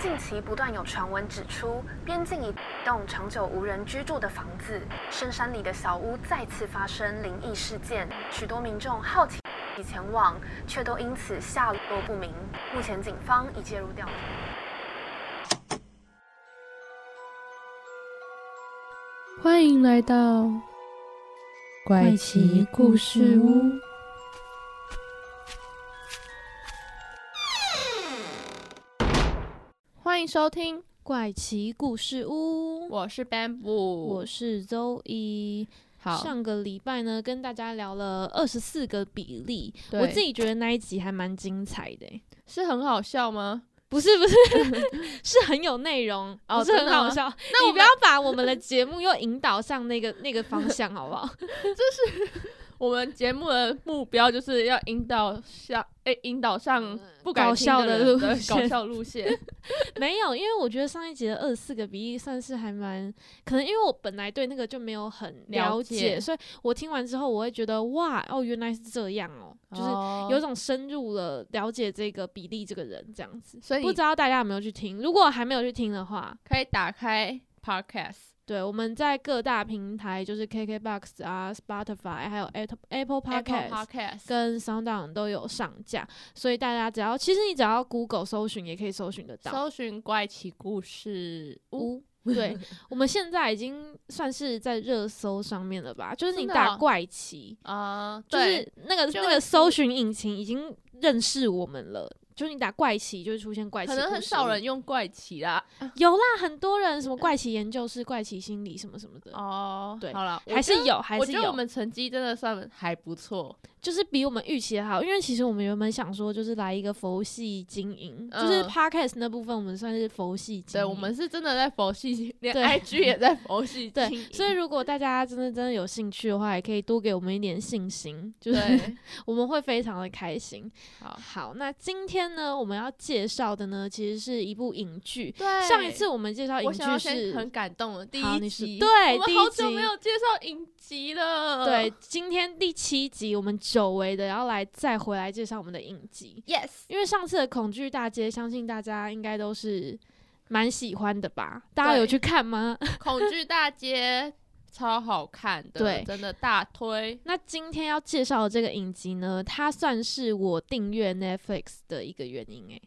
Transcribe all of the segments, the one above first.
近期不断有传闻指出，边境一栋长久无人居住的房子，深山里的小屋再次发生灵异事件，许多民众好奇前往，却都因此下落不明。目前警方已介入调查。欢迎来到怪奇故事屋。欢迎收听，怪奇故事屋，我是 Bamboo，我是周一。好，上个礼拜呢，跟大家聊了二十四个比例，我自己觉得那一集还蛮精彩的欸、是很好笑吗？不是不是，是很有内容，哦不是很好笑。那我不要把我们的节目又引导上那个那个方向，好不好？我们节目的目标就是要引导向，诶、引导上不搞笑的搞笑路线。没有，因为我觉得上一集的二十四个比例算是还蛮，可能因为我本来对那个就没有很了了解所以我听完之后我会觉得哇，哦，原来是这样哦，就是哦有种深入了了解这个比例这个人这样子。所以不知道大家有没有去听？如果还没有去听的话，可以打开 Podcast，对，我们在各大平台，就是 KKBox 啊、Spotify，还有 Apple Apple Podcast。跟 SoundOn 都有上架，所以大家只要其实你只要 Google 搜寻也可以搜寻得到。搜寻怪奇故事屋。对，我们现在已经算是在热搜上面了吧？就是你打怪奇，啊、就，是那个那个搜寻引擎已经认识我们了。就是你打怪奇，就会出现怪奇。可能很少人用怪奇啦。有啦，很多人什么怪奇研究室、怪奇心理什么什么的，哦，对好了，还是有，还是有我觉得我。们成绩真的算还不错。就是比我们预期的好，因为其实我们原本想说，就是来一个佛系经营，就是嗯 podcast 那部分，我们算是佛系经对，我们是真的在佛系，连对 IG 也在佛系对经营，所以如果大家真的真的有兴趣的话，也可以多给我们一点信心，就是，我们会非常的开心。好，好，那今天呢，我们要介绍的呢，其实是一部影剧。对上一次我们介绍影剧是很感动的第一集，对我第一集们好久没有介绍影集了，对，今天第七集，我们久违的要来再回来介绍我们的影集，，yes，因为上次的恐惧大街，相信大家应该都是蛮喜欢的吧？大家有去看吗？恐惧大街超好看的，对真的大推，那今天要介绍的这个影集呢，它算是我订阅 Netflix 的一个原因诶、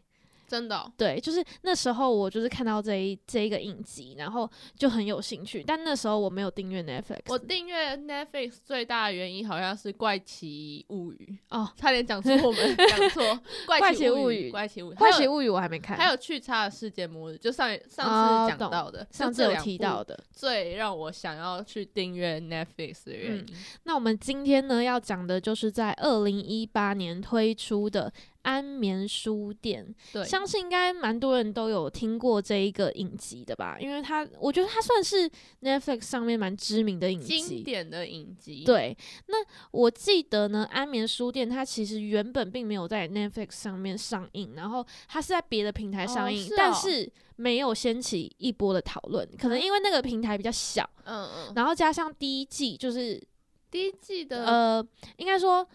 真的哦、对，就是那时候我就是看到这一这一个影集，然后就很有兴趣，但那时候我没有订阅 Netflix。我订阅 Netflix 最大的原因好像是《怪奇物语》哦，差点讲出我们 讲错，《怪怪奇物语怪奇物语》，怪奇物语我还没看，还有去差的世界末日，就上上次讲到的，就上次有提到的。最让我想要去订阅 Netflix 的原因。那我们今天呢要讲的就是在二零一八年推出的安眠书店，对，相信应该蛮多人都有听过这一个影集的吧？因为它，我觉得它算是 Netflix 上面蛮知名的影集经。典的影集，，对，那我记得呢，安眠书店它其实原本并没有在 Netflix 上面上映，然后它是在别的平台上映，哦是哦但是没有掀起一波的讨论，可能因为那个平台比较小，嗯嗯，然后加上第一季就是第一季的呃，应该说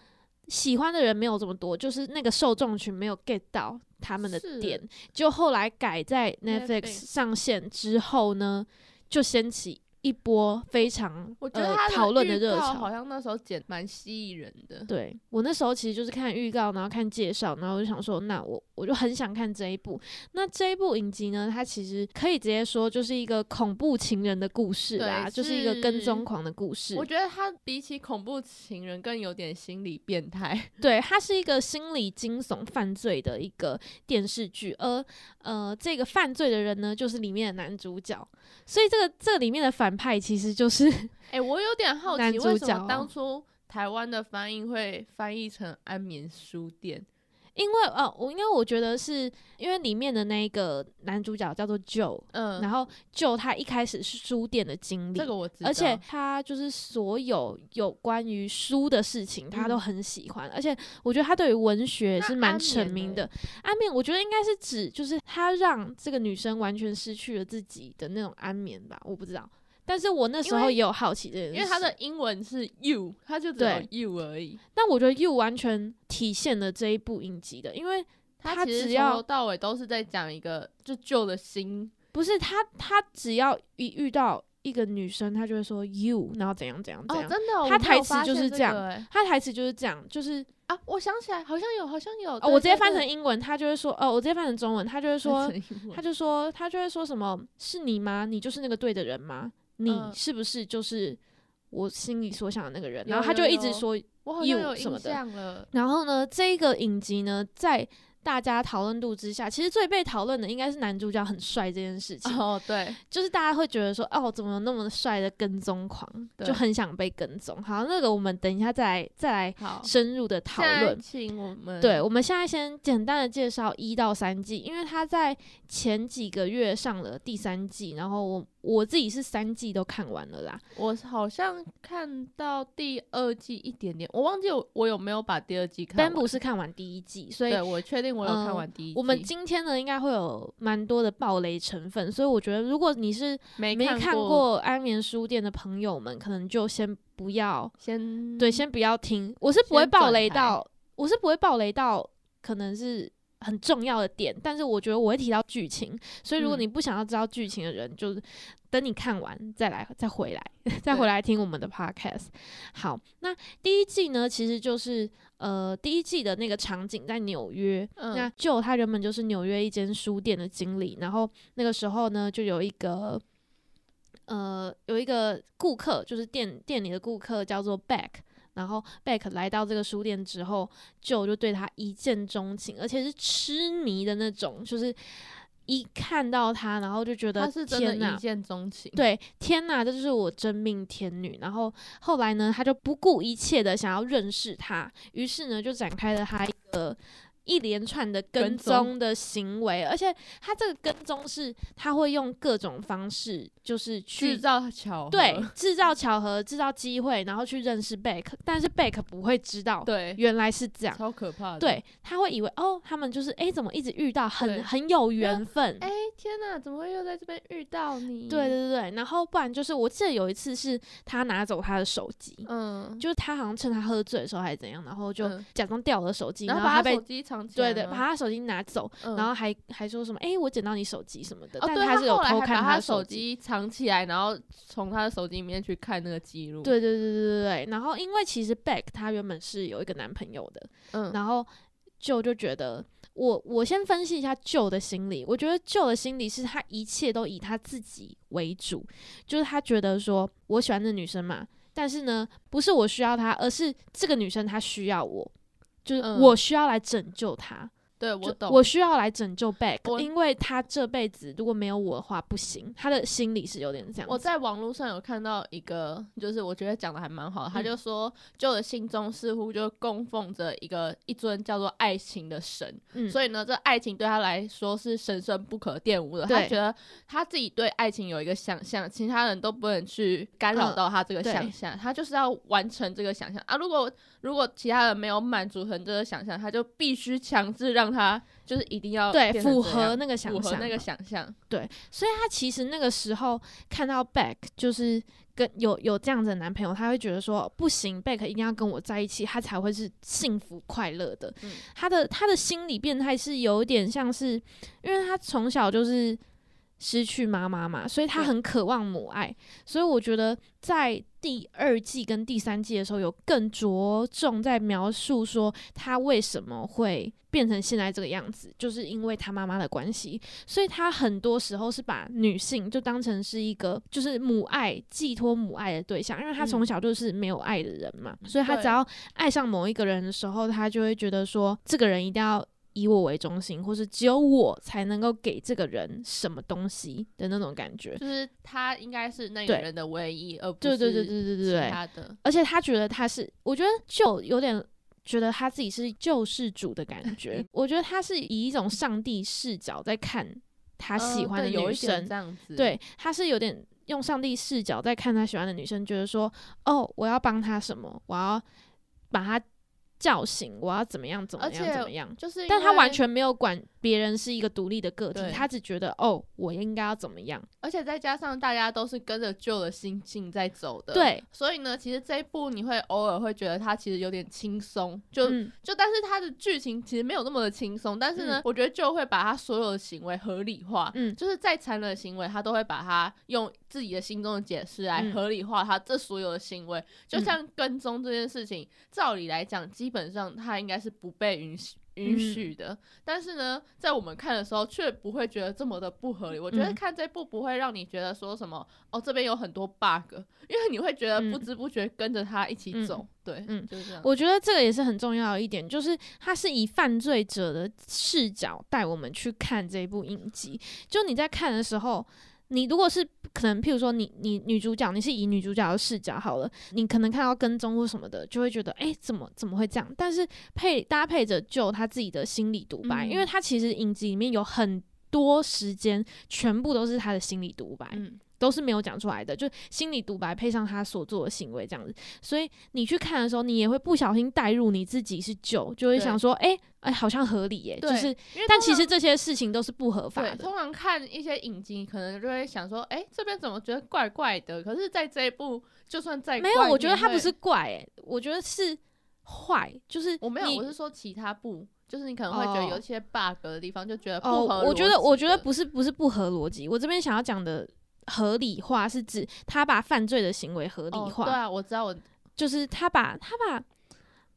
喜欢的人没有这么多，就是那个受众群没有 get 到他们的点，就后来改在 Netflix 上线之后呢，就掀起一波非常呃我觉得它讨论的预热潮告好。像那时候剪蛮吸引人的。对我那时候其实就是看预告，然后看介绍，然后我就想说，那我我就很想看这一部。那这一部影集呢，它其实可以直接说就是一个恐怖情人的故事啦，对就是一个跟踪狂的故事。我觉得它比起恐怖情人更有点心理变态。对，它是一个心理惊悚犯罪的一个电视剧，而呃，这个犯罪的人呢，就是里面的男主角，所以这个这里面的反派其实就是哎、我有点好奇，为什么当初台湾的翻译会翻译成安眠书店？因为哦，我因为我觉得是因为里面的那个男主角叫做 Joe，、嗯，然后 Joe 他一开始是书店的经理，这个我知道，而且他就是所有有关于书的事情，他都嗯很喜欢，而且我觉得他对于文学那是蛮安沉迷的。安眠，我觉得应该是指就是他让这个女生完全失去了自己的那种安眠吧，我不知道。但是我那时候也有好奇这件事，因为它的英文是 you，它就只有对 you 而已。但我觉得 You 完全体现了这一部影集的，因为他其实从只要头到尾都是在讲一个就旧的心，不是他，他只要一遇到一个女生，他就会说 you，然后怎样怎样怎哦，样。真的他台词就是这样他台词就是这样，就是啊，我想起来，好像有，好像有，哦，我直接翻成英文，他就会说，哦，我直接翻成中文，他就会说他就说，他就会说什么，是你吗？你就是那个对的人吗？你嗯是不是就是我心里所想的那个人？然后他就一直说，我有印什么的象了，然后呢，这个影集呢，在大家讨论度之下，其实最被讨论的应该是男主角很帅这件事情。哦，对，就是大家会觉得说，哦，怎么有那么帅的跟踪狂，就很想被跟踪。好，那个我们等一下再来再来，深入的讨论。请我们对，我们现在先简单的介绍一到三季，因为他在前几个月上了第三季，然后我我自己是三季都看完了啦。我好像看到第二季一点点，我忘记我我有没有把第二季看完。Ben 不是看完第一季，所以对我确定我有看嗯完第一季。我们今天呢应该会有蛮多的暴雷成分，所以我觉得如果你是没没看过，安眠书店的朋友们，可能就先不要先对，先不要听，我是不会先爆雷到，我是不会暴雷到，可能是很重要的点，但是我觉得我会提到剧情，所以如果嗯。你不想要知道剧情的人，就是等你看完再来，再回来，再回来听我们的 podcast。好，那第一季呢，其实就是呃，第一季的那个场景在纽约，嗯。那就他原本就是纽约一间书店的经理，然后那个时候呢，就有一个呃有一个顾客，就是店店里的顾客叫做 Beck，然后 Beck 来到这个书店之后，就就对他一见钟情，而且是痴迷的那种，就是一看到他，然后就觉得他是真的一，见钟情。对，天呐，这就是我真命天女。然后后来呢，他就不顾一切的想要认识他，于是呢，就展开了他一个一连串的跟踪的行为，而且他这个跟踪是他会用各种方式，就是去制造巧合对制造巧合、制造机会，然后去认识贝克，但是贝克不会知道对，原来是这样。超可怕的。，对，他会以为哦，他们就是诶，怎么一直遇到，很很有缘分。哎、天哪，怎么会又在这边遇到你？对，对对对，然后不然就是我记得有一次是他拿走他的手机，嗯，就是他好像趁他喝醉的时候还是怎样，然后就嗯假装掉了手机，然后把他手机藏起来对对把他手机拿走，嗯然后还还说什么诶，我捡到你手机什么的，哦，但他是有偷看他手机。机藏起来，然后从他的手机里面去看那个记录。，对对对对对对，然后因为其实 Beck 她原本是有一个男朋友的，嗯，然后舅就觉得，我我先分析一下舅的心理。我觉得舅的心理是他一切都以他自己为主，就是他觉得说我喜欢这女生嘛，但是呢，不是我需要她，而是这个女生她需要我，就是嗯我需要来拯救她。就对我懂，我需要来拯救 Beck，因为他这辈子如果没有我的话不行。他的心理是有点这样。我在网络上有看到一个，就是我觉得讲的还蛮好的，他嗯就说，就的心中似乎就供奉着一个一尊叫做爱情的神，嗯，所以呢，这爱情对他来说是神圣不可玷污的。他觉得他自己对爱情有一个想象，其他人都不能去干扰嗯到他这个想象，他就是要完成这个想象啊。如果如果其他人没有满足成这个想象，他就必须强制让他就是一定要对符合那个想象，符合那个想象。对所以他其实那个时候看到 Beck 就是跟有有这样子的男朋友，他会觉得说不行，Beck 一定要跟我在一起，他才会是幸福快乐的。嗯他的他的心理变态是有点像是，因为他从小就是失去妈妈嘛，所以他很渴望母爱。所以我觉得在第二季跟第三季的时候，有更着重在描述说他为什么会变成现在这个样子，就是因为他妈妈的关系。所以他很多时候是把女性就当成是一个就是母爱寄托母爱的对象，因为他嗯从小就是没有爱的人嘛，所以他只要爱上某一个人的时候，他就会觉得说这个人一定要。以我为中心，或是只有我才能够给这个人什么东西的那种感觉。就是他应该是那个人的唯一，而不是对对对对对对其，他的。而且他觉得他是，我觉得就有点觉得他自己是救世主的感觉。我觉得他是以一种上帝视角在看他喜欢的女生，这样子，对，他是有点用上帝视角在看他喜欢的女生，觉得说，哦，我要帮他什么，我要把他叫醒，我要怎么样怎么样怎么样。就是但他完全没有管别人是一个独立的个体，他只觉得哦，我应该要怎么样。而且再加上大家都是跟着旧的心境在走的，，对，所以呢，其实这一部你会偶尔会觉得它其实有点轻松，就、嗯就但是它的剧情其实没有那么的轻松，但是呢，嗯我觉得就会把他所有的行为合理化，嗯就是再残忍的行为，他都会把它用自己的心中的解释来嗯合理化他这所有的行为。就嗯像跟踪这件事情，照理来讲，基本上他应该是不被允许。允嗯许的，但是呢，在我们看的时候却不会觉得这么的不合理。我觉得嗯看这部不会让你觉得说什么哦，这边有很多 bug，因为你会觉得不嗯知不觉跟着他一起嗯走。对，嗯就是这样。我觉得这个也是很重要的一点，就是它是以犯罪者的视角带我们去看这部影集。就你在看的时候，你如果是可能，譬如说你你女主角，你是以女主角的视角好了，你可能看到跟踪或什么的，就会觉得哎、诶怎么怎么会这样？但是配搭配着就他自己的心理独白，嗯因为他其实影集里面有很多时间全部都是他的心理独白。嗯，都是没有讲出来的，就心理独白配上他所做的行为这样子，所以你去看的时候，你也会不小心带入你自己是九，就会想说，哎、哎、好像合理耶，对就是，但其实这些事情都是不合法，的，通常看一些影集，可能就会想说，哎、这边怎么觉得怪怪的？可是在这一部，就算再没有，我觉得他不是怪，哎，我觉得是坏，就是我没有，我是说其他部，就是你可能会觉得有哦一些 bug 的地方，就觉得不哦合，我觉得我觉得不是不是不合逻辑，我这边想要讲的合理化是指他把犯罪的行为合理化，哦对啊，我知道我就是他把他把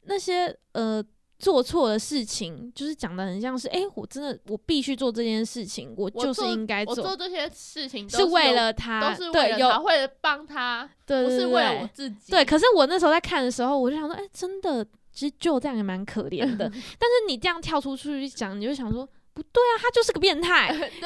那些呃做错的事情，就是讲的很像是，哎、我真的我必须做这件事情，我就是应该我做这些事情都是为了他，都是为了他，为了帮他，不是为了对我自己。对，可是我那时候在看的时候，我就想说，哎、真的，其实就这样也蛮可怜的。但是你这样跳出去讲，你就想说，不对啊，他就是个变态，他 对，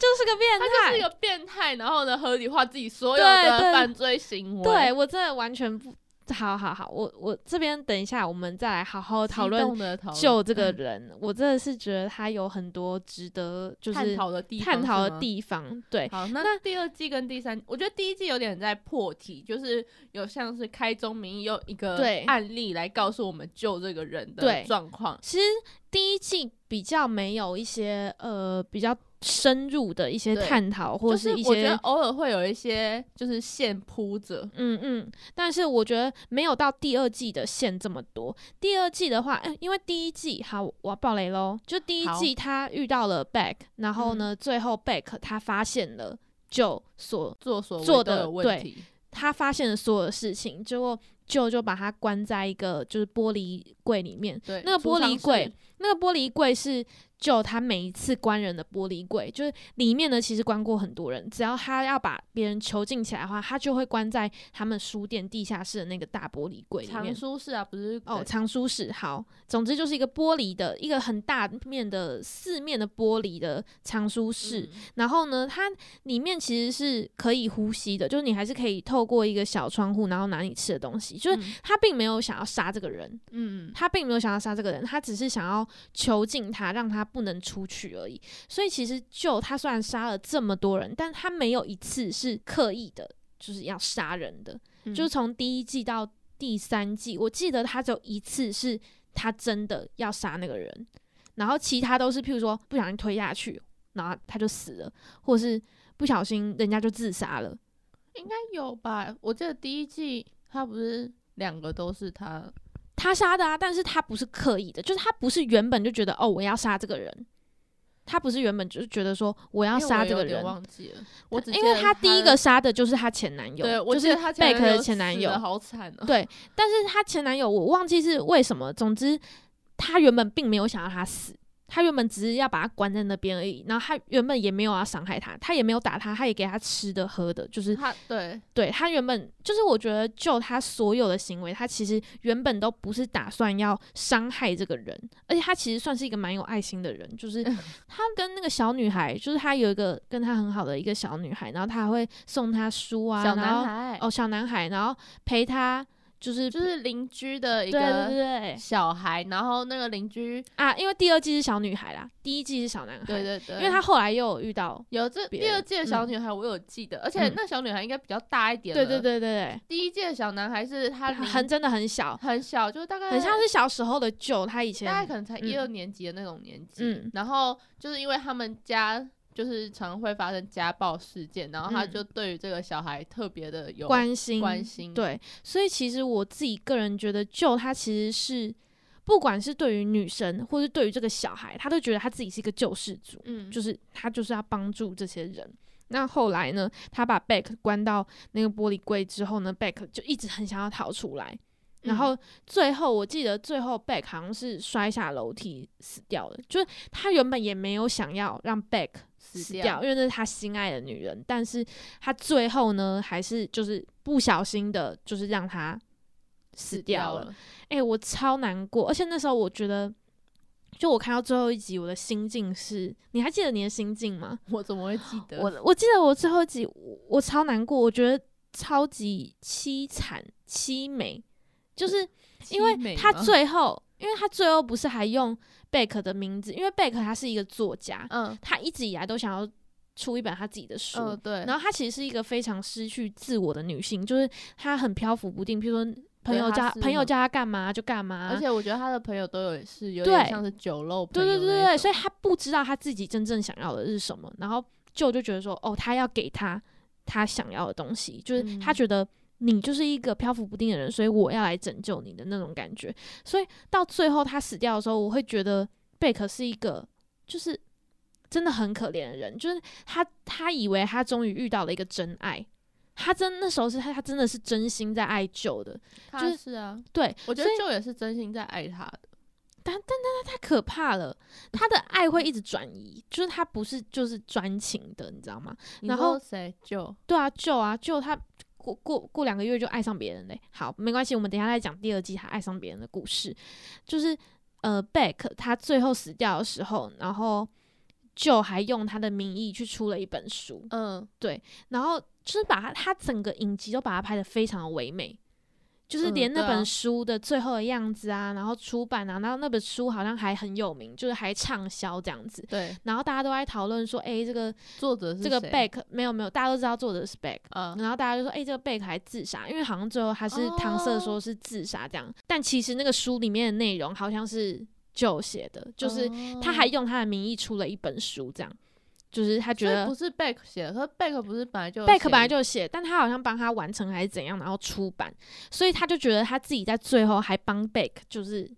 就是个变态。他就是一个变态，然后呢合理化自己所有的犯罪行为。对我真的完全不，好好好，我我这边等一下，我们再来好好讨激论动的讨论就这个嗯人，我真的是觉得他有很多值得就是探讨的地方探讨的地方。对，好，那那第二季跟第三，我觉得第一季有点在破题，就是有像是开宗明义用一个案例来告诉我们救这个人的对状况。其实第一季比较没有一些呃比较深入的一些探讨，或就是一我觉得。偶尔会有一些就是线铺着，嗯嗯，但是我觉得没有到第二季的线这么多。第二季的话，嗯，因为第一季好，我要爆雷喽。就第一季他遇到了 Beck，然后嗯呢，最后 Beck 他发现了就所做所做的问对题。他发现了所有的事情，结果就就把他关在一个就是玻璃柜里面。对，那个玻璃柜室，那个玻璃柜是就他每一次关人的玻璃柜，就是里面呢其实关过很多人，只要他要把别人囚禁起来的话，他就会关在他们书店地下室的那个大玻璃柜里面藏。书室啊，不是哦，藏书室好，总之就是一个玻璃的一个很大面的四面的玻璃的藏书室，嗯然后呢，它里面其实是可以呼吸的，就是你还是可以透过一个小窗户，然后拿你吃的东西。就是嗯他并没有想要杀这个人，嗯，他并没有想要杀这个人，他只是想要囚禁他，让他不能出去而已。所以其实就他虽然杀了这么多人，但他没有一次是刻意的，就是要杀人的。嗯就是从第一季到第三季，我记得他只有一次是他真的要杀那个人，然后其他都是譬如说不小心推下去，然后他就死了，或是不小心人家就自杀了。应该有吧？我记得第一季他不是两个都是他，他杀的啊，但是他不是刻意的，就是他不是原本就觉得哦我要杀这个人，他不是原本就是觉得说我要杀这个人，忘记了，我只因为他第一个杀的就是他前男友，对，我就是记得他贝克的前男友，好惨哦。对，但是她前男友我忘记是为什么，总之她原本并没有想要他死，她原本只是要把他关在那边而已，然后他原本也没有要伤害他，他也没有打他，他也给他吃的喝的，就是他对。对他原本就是我觉得就他所有的行为，他其实原本都不是打算要伤害这个人，而且他其实算是一个蛮有爱心的人，就是他跟那个小女孩，就是他有一个跟他很好的一个小女孩，然后他还会送他书啊，小男孩哦，小男孩，然后陪他就是就是邻居的一个对。小孩，然后那个邻居，啊，因为第二季是小女孩啦，第一季是小男孩，对对对，因为他后来又有遇到，有这第二季的小嗯女孩，我有记得，而且嗯。那小女孩应该比较大一点，对对，对对对。第一季的小男孩是他很真的很小，很小，就大概很像是小时候的舅，他以前大概可能才一嗯二年级的那种年纪，嗯。然后就是因为他们家就是常会发生家暴事件，然后他嗯就对于这个小孩特别的有关心关心，对，所以其实我自己个人觉得，就他其实是不管是对于女生，或是对于这个小孩，他都觉得他自己是一个救世主，嗯，就是他就是要帮助这些人。那后来呢，他把 Beck 关到那个玻璃柜之后呢，Beck 就一直很想要逃出来。然嗯后最后，我记得最后 Beck 好像是摔下楼梯死掉了。就是他原本也没有想要让 Beck 死死掉，因为那是他心爱的女人，但是他最后呢，还是就是不小心的，就是让他死掉了。了，哎、我超难过，而且那时候我觉得，就我看到最后一集，我的心境是，你还记得你的心境吗？我怎么会记得？我我记得我最后一集，我我超难过，我觉得超级凄惨凄美，就是因为他最后，因为他最后不是还用贝克的名字，因为贝克他是一个作家，嗯他一直以来都想要出一本他自己的书。嗯对，然后她其实是一个非常失去自我的女性，就是她很漂浮不定。譬如说，朋友叫朋友叫她干嘛就干嘛，而且我觉得她的朋友都有是有点像是酒肉朋对友对，对对对，所以她不知道她自己真正想要的是什么。然后舅就觉得说，哦，他要给她她想要的东西，就是他嗯觉得你就是一个漂浮不定的人，所以我要来拯救你的那种感觉。所以到最后他死掉的时候，我会觉得贝克是一个就是真的很可怜的人，就是他他以为他终于遇到了一个真爱。他真那时候是他，他真的是真心在爱舅的，他就是是啊，对，我觉得舅也是真心在爱他的，但但但太可怕了。他的爱会一直转移，就是他不是就是专情的，你知道吗？然后谁救？对啊，救啊，救他过过过两个月就爱上别人嘞。好，没关系，我们等一下再讲第二季他爱上别人的故事。就是呃，Beck 他最后死掉的时候，然后就还用他的名义去出了一本书，嗯，对然后就是把他他整个影集都把它拍的非常的唯美。就是嗯连那本书的最后的样子啊，然后出版啊，然后那本书好像还很有名，就是还畅销这样子。对，然后大家都在讨论说，诶，这个作者是这个谁？Beck 没有没有，大家都知道作者是 Beck，嗯，然后大家就说，哎、这个 Beck 还自杀，因为好像最后还是搪塞哦说是自杀这样，但其实那个书里面的内容好像是就写的，就是他还哦。用他的名义出了一本书，这样，就是他觉得不是贝克写的，可是贝克不是本来就有贝克本来就写，但他好像帮他完成还是怎样，然后出版，所以他就觉得他自己在最后还帮贝克就是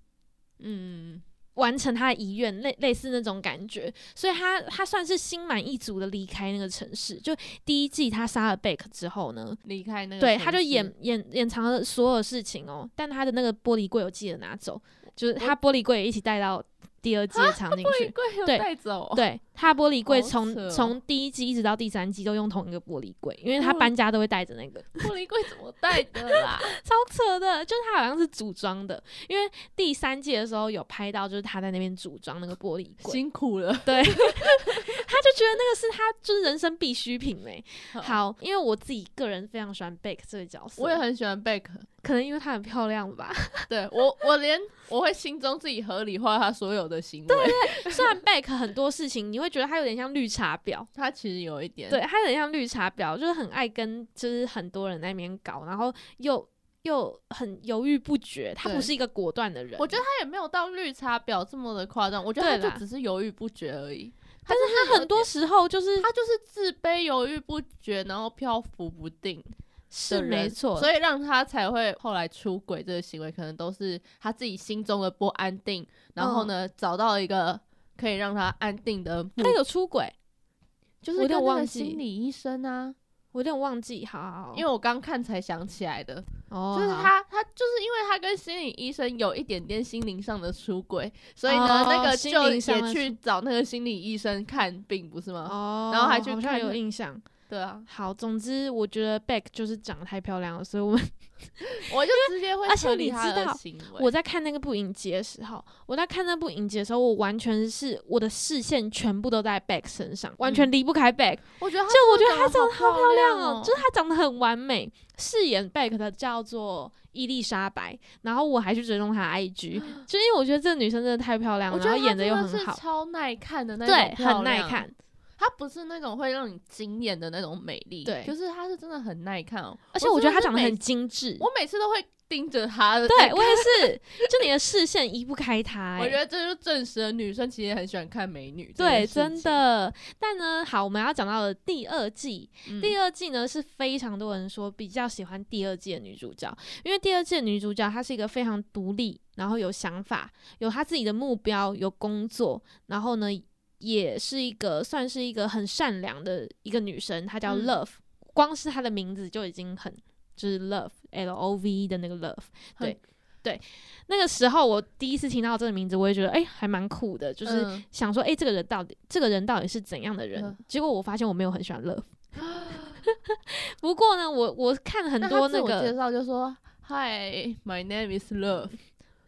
嗯，完成他的遗愿，类类似那种感觉，所以他他算是心满意足的离开那个城市。就第一季他杀了贝克之后呢，离开那个对，他就掩掩掩藏了所有事情哦，但他的那个玻璃柜我记得拿走，就是他玻璃柜也一起带到第二季的场景去。对带走，对，他玻璃柜从从第一季一直到第三季都用同一个玻璃柜，因为他嗯搬家都会带着那个，玻璃柜怎么带的啦？超扯的。就是他好像是组装的，因为第三季的时候有拍到，就是他在那边组装那个玻璃柜，辛苦了，对，他就觉得那个是他就是人生必需品嘞。好，因为我自己个人非常喜欢贝克这个角色，我也很喜欢贝克，可能因为她很漂亮吧。对我我连我会心中自己合理化她所有的行为，虽然贝克很多事情你会觉得她有点像绿茶婊，她其实有一点，对，她有点像绿茶婊，就是很爱跟就是很多人在那边搞，然后又又很犹豫不决，他不是一个果断的人。我觉得他也没有到绿茶婊这么的夸张，我觉得对啦。他就只是犹豫不决而已。但是他很多时候就是他就是自卑、犹豫不决，然后漂浮不定是没错，所以让他才会后来出轨这个行为，可能都是他自己心中的不安定，然嗯后呢，找到一个可以让他安定的目，他有出轨，就是我有点心理医生啊，我有点忘记。好好好，因为我刚看才想起来的，哦，就是他他就是因为他跟心理医生有一点点心灵上的出轨，所以呢，哦那个就也去找那个心理医生看病，不是吗？哦，然后还去好像有印象。对啊，好，总之我觉得 Beck 就是长得太漂亮了，所以我们 我就直接会而且合理他你知道的行为。我在看那个部影集的时候，我在看那部影集的时候，我完全是我的视线全部都在 Beck 身上，完全离不开 Beck。我觉得他就我觉得她长得好漂亮哦哦，就是她长得很完美。饰演 Beck 的叫做伊丽莎白，然后我还去追踪她 IG，就因为我觉得这个女生真的太漂亮了，我觉得她然后演的又很好，超耐看的那对很耐看。她不是那种会让你惊艳的那种美丽，对就是她是真的很耐看哦。而且我觉得她长得很精致，我每次都会盯着她的，对我也是，就你的视线移不开她、欸。我觉得这就证实了女生其实也很喜欢看美女。对，真，的。但呢，好，我们要讲到的第二季，嗯第二季呢是非常多人说比较喜欢第二季的女主角，因为第二季的女主角她是一个非常独立，然后有想法，有她自己的目标，有工作，然后呢也是一个算是一个很善良的一个女生，她叫嗯 Love，、光是她的名字就已经很就是 Love L O V E 的那个 Love，很对对。那个时候我第一次听到这个名字，我也觉得哎、还蛮酷的，就是嗯想说，哎、这个人到底这个人到底是怎样的人？嗯结果我发现我没有很喜欢 Love。不过呢，我我看很多那她自我介，绍就说：“Hi, my name is Love。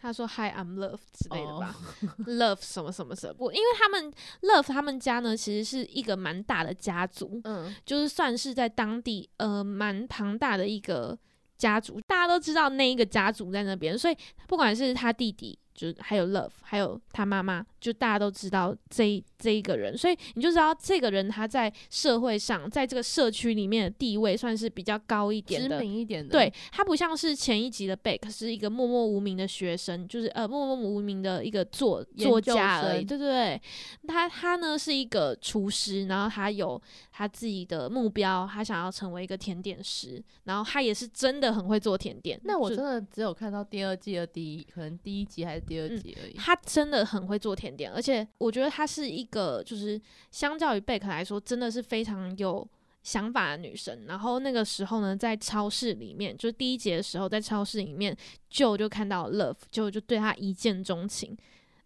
他说 Hi I'm Love 之类的哦吧、l o v e 什么什么什么。我因为他们 Love 他们家呢，其实是一个蛮大的家族，嗯，就是算是在当地呃蛮庞大的一个家族，大家都知道那一个家族在那边，所以不管是他弟弟，就是还有 Love，还有他妈妈，就大家都知道这一这一个人，所以你就知道这个人他在社会上，在这个社区里面的地位算是比较高一点的知。名一点的，对他不像是前一集的贝克，是一个默默无名的学生，就是呃默默无名的一个作作家而已。对对对，他他呢是一个厨师，然后他有他自己的目标，他想要成为一个甜点师，然后他也是真的很会做甜点。那我真的只有看到第二季的第一，可能第一集还是第二嗯集而已。他真的很会做甜点，而且我觉得她是一个就是相较于贝克来说，真的是非常有想法的女生。然后那个时候呢，在超市里面，就是第一节的时候，在超市里面，就就看到 Love，就就对她一见钟情。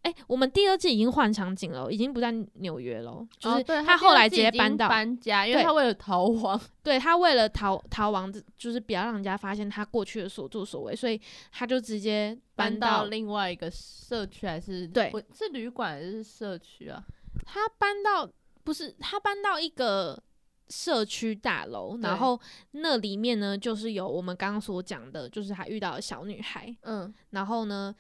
哎、我们第二季已经换场景了，已经不在纽约了，就是哦对他后来直接搬到，搬家，因为他为了逃亡，对他为了逃逃亡，就是不要让人家发现他过去的所作所为，所以他就直接搬到到另外一个社区还是对是旅馆还是社区啊？他搬到不是他搬到一个社区大楼，然后那里面呢就是有我们刚刚所讲的，就是他遇到的小女孩，嗯，然后呢，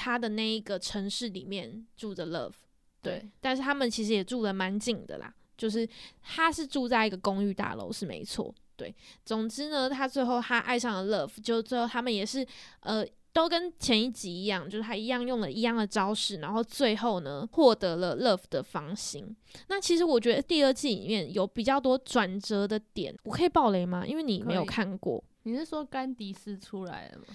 他的那一个城市里面住着 Love，对，对但是他们其实也住的蛮近的啦，就是他是住在一个公寓大楼是没错，对，总之呢，他最后他爱上了 Love，就最后他们也是呃。都跟前一集一样，就是他一样用了一样的招式，然后最后呢获得了 Love 的芳心。那其实我觉得第二季里面有比较多转折的点，我可以爆雷吗？因为你没有看过。你是说甘迪斯出来了吗？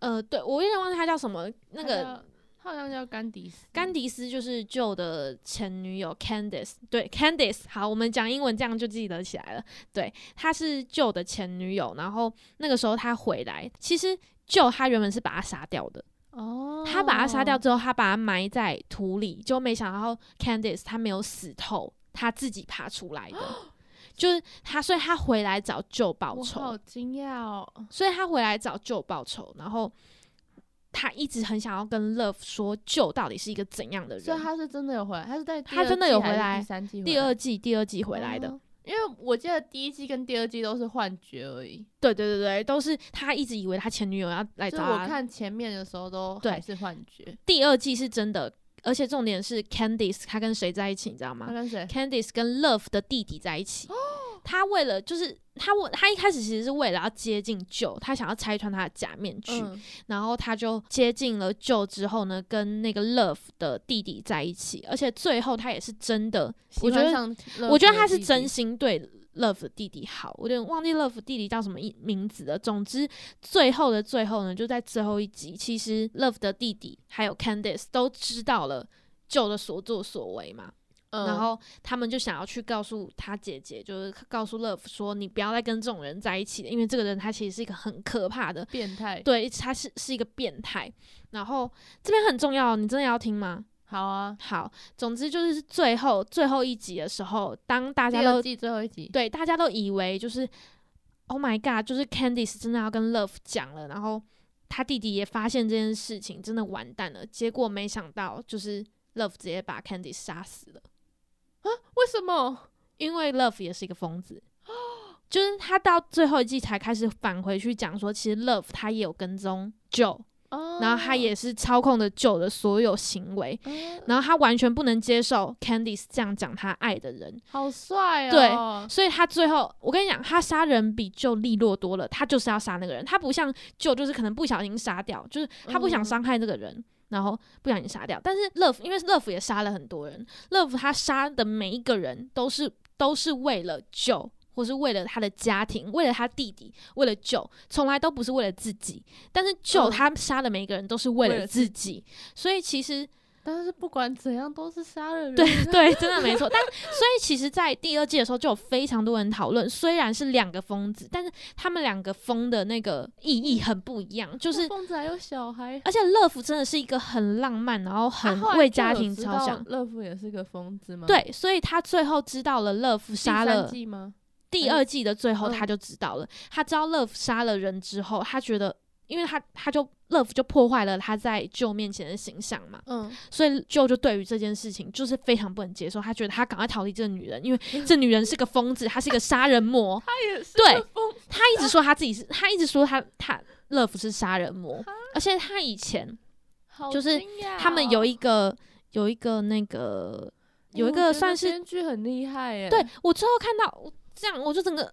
呃，对我有点忘记他叫什么，那个他他好像叫甘迪斯，甘迪斯就是旧的前女友 Candice，对 Candice，好，我们讲英文这样就记得起来了。对，他是旧的前女友，然后那个时候他回来，其实旧他原本是把她杀掉的，哦，他把他杀掉之后，他把他埋在土里，就没想到 Candice 他没有死透，他自己爬出来的。就是他，所以他回来找旧报我仇，好惊讶哦，所以他回来找旧报仇，然后他一直很想要跟 Love 说旧到底是一个怎样的人。所以他是真的有回来，他是在他真的有回来第三季第二季第二季回来的，哦因为我记得第一季跟第二季都是幻觉而已，对对对对，都是他一直以为他前女友要来找他我。看前面的时候都对还是幻觉。第二季是真的，而且重点是 Candice 他跟谁在一起，你知道吗他跟谁？？Candice 跟 Love 的弟弟在一起。他为了就是他为他一开始其实是为了要接近 Joe，他想要拆穿他的假面具，嗯，然后他就接近了 Joe 之后呢，跟那个 Love 的弟弟在一起，而且最后他也是真的我觉得我觉得他是真心对 Love 的弟弟好，我有点忘记 Love 弟弟叫什么一名字了。总之，最后的最后呢，就在最后一集，其实 Love 的弟弟还有 Candice 都知道了 Joe 的所作所为嘛，嗯然后他们就想要去告诉他姐姐，就是告诉 Love 说，你不要再跟这种人在一起了，因为这个人他其实是一个很可怕的。变态。对，他是是一个变态。然后这边很重要，你真的要听吗？好啊，好，总之就是最后最后一集的时候，当大家都第二季最后一集，对大家都以为就是 Oh my God，就是 Candice 真的要跟 Love 讲了，然后他弟弟也发现这件事情，真的完蛋了。结果没想到就是 Love 直接把 Candice 杀死了啊，为什么？因为 Love 也是一个疯子。就是他到最后一季才开始返回去讲说，其实 Love 他也有跟踪 Joe，哦然后他也是操控着 Joe 的所有行为，嗯然后他完全不能接受 Candice 这样讲他爱的人，好帅。哦对哦，所以他最后，我跟你讲，他杀人比 Joe 利落多了，他就是要杀那个人，他不像 Joe 就是可能不小心杀掉，就是他不想嗯。伤害那个人。然后不小心杀掉，但是 Love 因为 Love 也杀了很多人，Love 他杀的每一个人都是都是为了 Joe，或是为了他的家庭，为了他弟弟，为了 Joe，从来都不是为了自己。但是嗯他杀的每一个人都是为了自自己，所以其实但是不管怎样都是杀了人，对对，真的没错。但所以其实，在第二季的时候，就有非常多人讨论，虽然是两个疯子，但是他们两个疯的那个意义很不一样。就是，疯子还有小孩，而且乐福真的是一个很浪漫，然后很为家庭着想。乐福也是个疯子吗？，对，所以他最后知道了乐福杀了季吗？第二季的最后，嗯他就知道了。他知道乐福杀了人之后，他觉得，因为他他就乐福就破坏了他在舅面前的形象嘛，嗯，所以舅就对于这件事情就是非常不能接受，他觉得他赶快逃离这个女人，因为这女人是个疯子，她是一个杀人魔。他也是对他一直说他自己是，他一直说他他乐福是杀人魔，而且他以前好就是他们有哦一个有一个那个有一个算是编剧很厉害耶，对我最后看到我这样，我就整个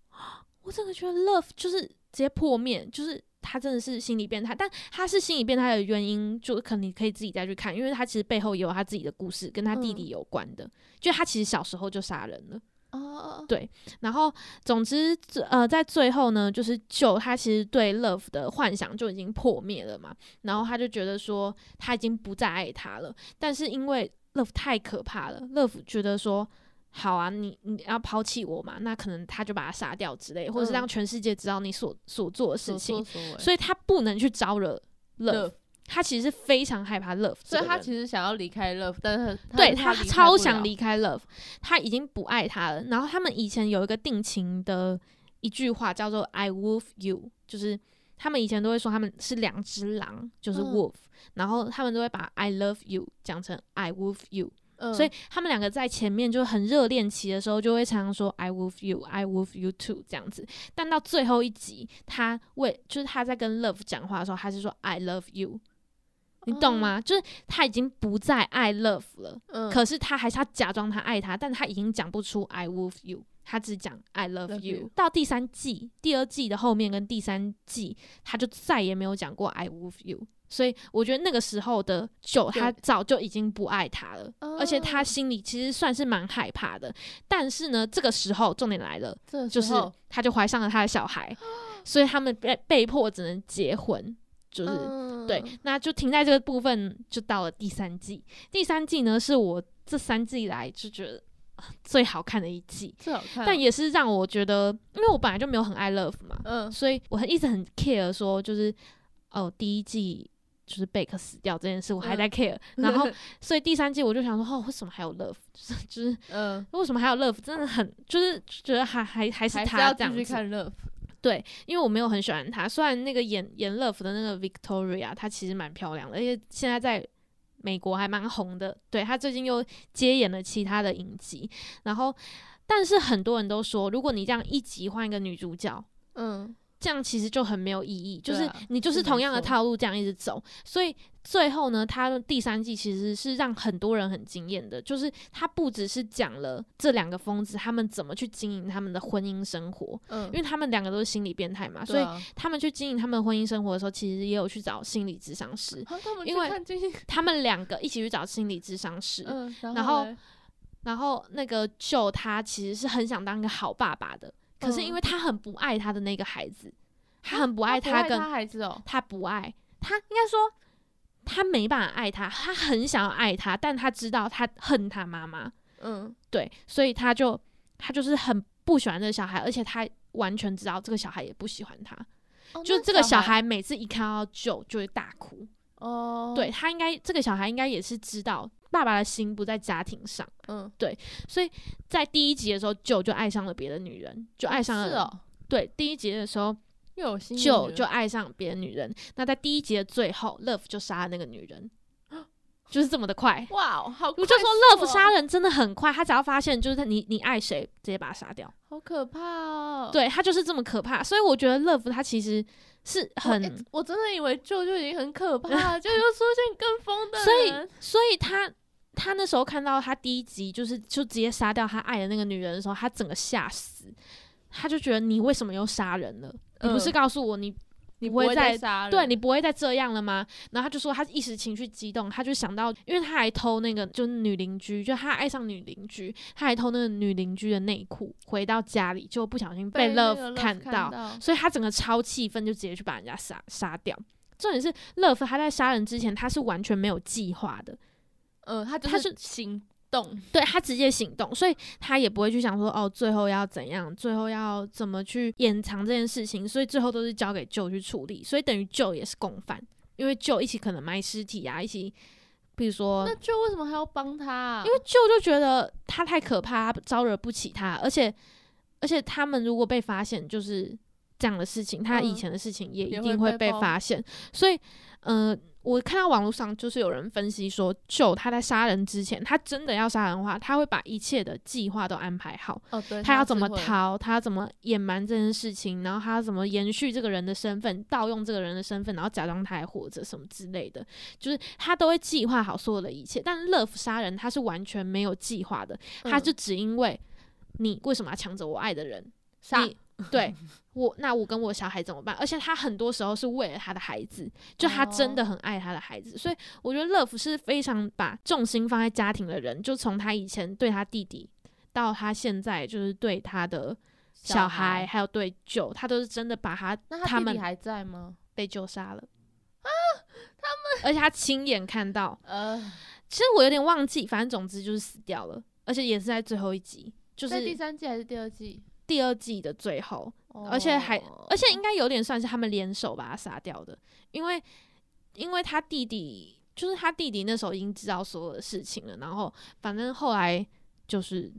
我整个觉得 love 就是直接破灭，就是。他真的是心理变态，但他是心理变态的原因，就可能你可以自己再去看，因为他其实背后也有他自己的故事，跟他弟弟嗯有关的。就他其实小时候就杀人了，哦，对然后，总之，呃，在最后呢，就是就他其实对 Love 的幻想就已经破灭了嘛，然后他就觉得说他已经不再爱他了，但是因为 Love 太可怕了，Love 觉得说。好啊，你你要抛弃我嘛？那可能他就把他杀掉之类，或者是嗯让全世界知道你所所做的事所情，作所所以他不能去招惹 Love。Love 他其实是非常害怕 Love，所以他其实想要离开 Love，但是对他他超想离开 Love，他已经不爱他了。然后他们以前有一个定情的一句话叫做 “I wolf you”，就是他们以前都会说他们是两只狼，就是嗯 wolf，、然后他们都会把 “I love you” 讲成 “I wolf you”，、嗯，所以他们两个在前面就很热恋期的时候，就会常常说 “I love you, I love you too” 这样子。但到最后一集，他为就是他在跟 Love 讲话的时候，他是说 “I love you”。你懂吗？就是他已经不再爱 Love 了，嗯，可是他还是要假装他爱他，但他已经讲不出 I love you，他只讲 I love you。到第三季、第二季的后面跟第三季，他就再也没有讲过 I love you。所以我觉得那个时候的九，他早就已经不爱他了，而且他哦心里其实算是蛮害怕的。但是呢，这个时候重点来了，就是他就怀上了他的小孩，所以他们被被迫只能结婚，就是。嗯对，那就停在这个部分，就到了第三季。第三季呢，是我这三季以来就觉得啊最好看的一季，最好看，但也是让我觉得，因为我本来就没有很爱 Love 嘛，嗯所以我很一直很 care 说，就是哦，第一季就是贝克死掉这件事，我还在 care，、然后 所以第三季我就想说，哦，为什么还有 Love？就是就是嗯，为什么还有 Love？真的很就是觉得还还还是他这样子。要继续看 Love，对，因为我没有很喜欢他，虽然那个演演 Love 的那个 Victoria，她其实蛮漂亮的，而且现在在美国还蛮红的。对她最近又接演了其他的影集，然后但是很多人都说，如果你这样一集换一个女主角，嗯，这样其实就很没有意义，就是你就是同样的套路这样一直走，所以最后呢，他的第三季其实是让很多人很惊艳的，就是他不只是讲了这两个疯子他们怎么去经营他们的婚姻生活，嗯，因为他们两个都是心理变态嘛，所以他们去经营他们的婚姻生活的时候，其实也有去找心理咨商师，因为他们两个一起去找心理咨商师，嗯，然后然后那个舅他其实是很想当一个好爸爸的，可是因嗯为他很不爱他的那个孩子，他很不爱他跟他孩子哦，他不爱他，应该说他没办法爱他，他很想要爱他，但他知道他恨他妈妈，嗯，对，所以他就他就是很不喜欢这个小孩，而且他完全知道这个小孩也不喜欢他，哦就这个小孩每次一看到舅就会大哭，哦，对，他应该这个小孩应该也是知道爸爸的心不在家庭上，嗯，对所以在第一集的时候，舅就爱上了别的女人，就爱上了，是哦，对，第一集的时候。又有新就就爱上别的女人。那在第一集的最后，Love 就杀了那个女人。就是这么的快。哇哦，好我就说，love 杀人真的很快，他只要发现就是他你你爱谁，直接把他杀掉。好可怕哦。对他就是这么可怕，所以我觉得 love 他其实是很，我欸我真的以为舅舅已经很可怕了，就又出现更疯的所以。所以他他那时候看到他第一集就是就直接杀掉他爱的那个女人的时候，他整个吓死，他就觉得你为什么又杀人了？你不是嗯告诉我你你不会再再杀人，对你不会再这样了吗？然后他就说他一时情绪激动，他就想到，因为他还偷那个就是女邻居，就他爱上女邻居，他还偷那个女邻居的内裤回到家里，就不小心被那 Love 看到，所以他整个超气愤，就直接去把人家杀杀掉。重点是 Love 他在杀人之前，他是完全没有计划的，呃，他就他是行动，对他直接行动，所以他也不会去想说哦，最后要怎样，最后要怎么去掩藏这件事情，所以最后都是交给 Joe 去处理，所以等于 Joe 也是共犯，因为 Joe 一起可能埋尸体啊，一起，比如说那舅为什么还要帮他啊？因为舅就觉得他太可怕，他招惹不起他，而且而且他们如果被发现，就是这样的事情，他以嗯前的事情也一定会被发现。所以，呃，我看到网络上就是有人分析说，就他在杀人之前，他真的要杀人的话，他会把一切的计划都安排好，哦，对，他要怎么？逃，他要怎么隐瞒这件事情，然后他要怎么延续这个人的身份，盗用这个人的身份，然后假装他还活着什么之类的，就是他都会计划好所有的一切。但 Love 杀人他是完全没有计划的，他嗯就只因为你为什么要抢走我爱的人，对我，那我跟我小孩怎么办？而且他很多时候是为了他的孩子，就他真的很爱他的孩子，所以我觉得 Love 是非常把重心放在家庭的人，就从他以前对他弟弟，到他现在就是对他的小孩，还有对舅，他都是真的把他那他们他弟弟还在吗？被救杀了啊，他们，而且他亲眼看到，呃，其实我有点忘记，反正总之就是死掉了，而且也是在最后一集，就在第三季还是第二季？第二季的最后，而且还哦而且应该有点算是他们联手把他杀掉的，因为因为他弟弟就是他弟弟那时候已经知道所有的事情了，然后反正后来就是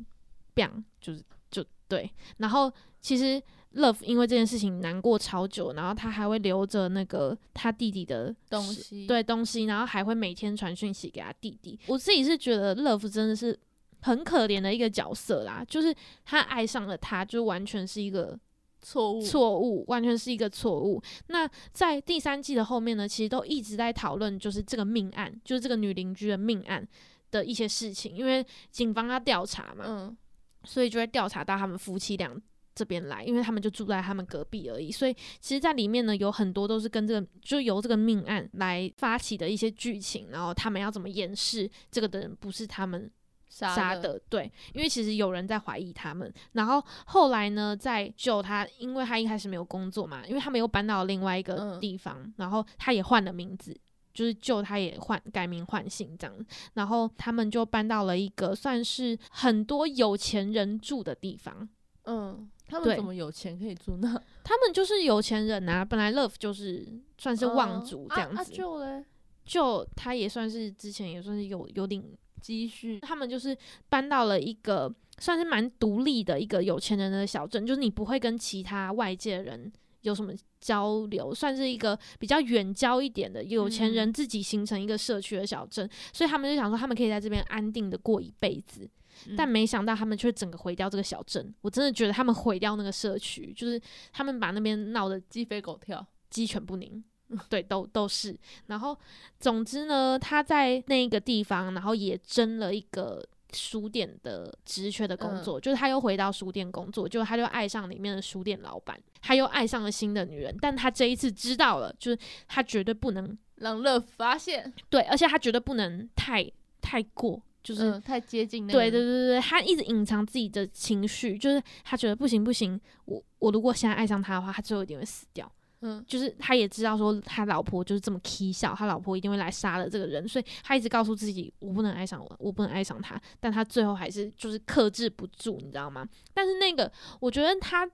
，bang 就是就对，然后其实 Love 因为这件事情难过超久，然后他还会留着那个他弟弟的东西，对东西，然后还会每天传讯息给他弟弟。我自己是觉得 Love 真的是很可怜的一个角色啦，就是他爱上了他，就完全是一个错误，错误，完全是一个错误。那在第三季的后面呢，其实都一直在讨论，就是这个命案，就是这个女邻居的命案的一些事情，因为警方要调查嘛，嗯，所以就会调查到他们夫妻俩这边来，因为他们就住在他们隔壁而已。所以其实，在里面呢，有很多都是跟这个就由这个命案来发起的一些剧情，然后他们要怎么掩饰这个的人不是他们杀杀的，对，因为其实有人在怀疑他们。然后后来呢，在救他，因为他一开始没有工作嘛，因为他们又搬到了另外一个嗯地方，然后他也换了名字。就是救他也换改名换姓这样，然后他们就搬到了一个算是很多有钱人住的地方。嗯，他们怎么有钱可以住那？他们就是有钱人啊，本来 Love 就是算是望嗯族这样子，就嘞，就他也算是之前也算是有有点积蓄，他们就是搬到了一个算是蛮独立的一个有钱人的小镇，就是你不会跟其他外界人有什么交流，算是一个比较远交一点的有钱人自己形成一个社区的小镇，所以他们就想说他们可以在这边安定的过一辈子，但嗯没想到他们却整个毁掉这个小镇。我真的觉得他们毁掉那个社区，就是他们把那边闹得鸡飞狗跳，鸡犬不宁，对，都都是。然后，总之呢，他在那个地方，然后也争了一个书店的职缺的工作，就是他又回到书店工作，就他就爱上里面的书店老板，他又爱上了新的女人，但他这一次知道了，就是他绝对不能让乐发现，对，而且他绝对不能太太过，就是。嗯，太接近那对对，对对，他一直隐藏自己的情绪，就是他觉得不行不行，我我如果现在爱上他的话，他最后一定会死掉。嗯，就是他也知道说他老婆就是这么 k 笑，他老婆一定会来杀了这个人，所以他一直告诉自己我不能爱上我，我不能爱上他，但他最后还是就是克制不住，你知道吗？但是那个我觉得他。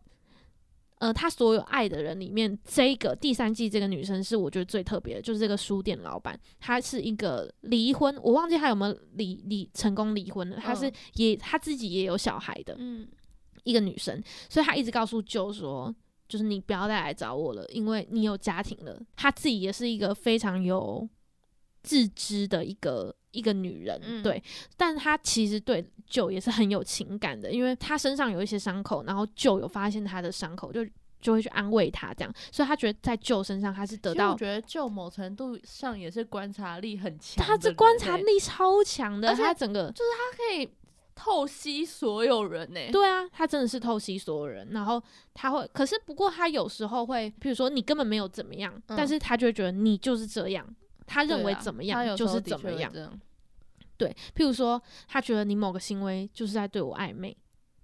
呃，他所有爱的人里面，这个第三季这个女生是我觉得最特别的，就是这个书店老板，她是一个离婚，我忘记她有没有离离成功离婚了，她是嗯也她自己也有小孩的，嗯，一个女生，所以她一直告诉舅说，就是你不要再来找我了，因为你有家庭了。她自己也是一个非常有自知的一个一个女人，嗯对，但她其实对舅也是很有情感的，因为她身上有一些伤口，然后舅有发现她的伤口，就就会去安慰他，这样，所以他觉得在舅身上他是得到我，觉得舅某程度上也是观察力很强他这观察力超强的，而且他整个就是他可以透析所有人呢、对啊，他真的是透析所有人，然后他会，可是不过他有时候会，比如说你根本没有怎么样，嗯。但是他就会觉得你就是这样，他认为怎么他样就是怎么样，对，譬如说他觉得你某个行为就是在对我暧昧，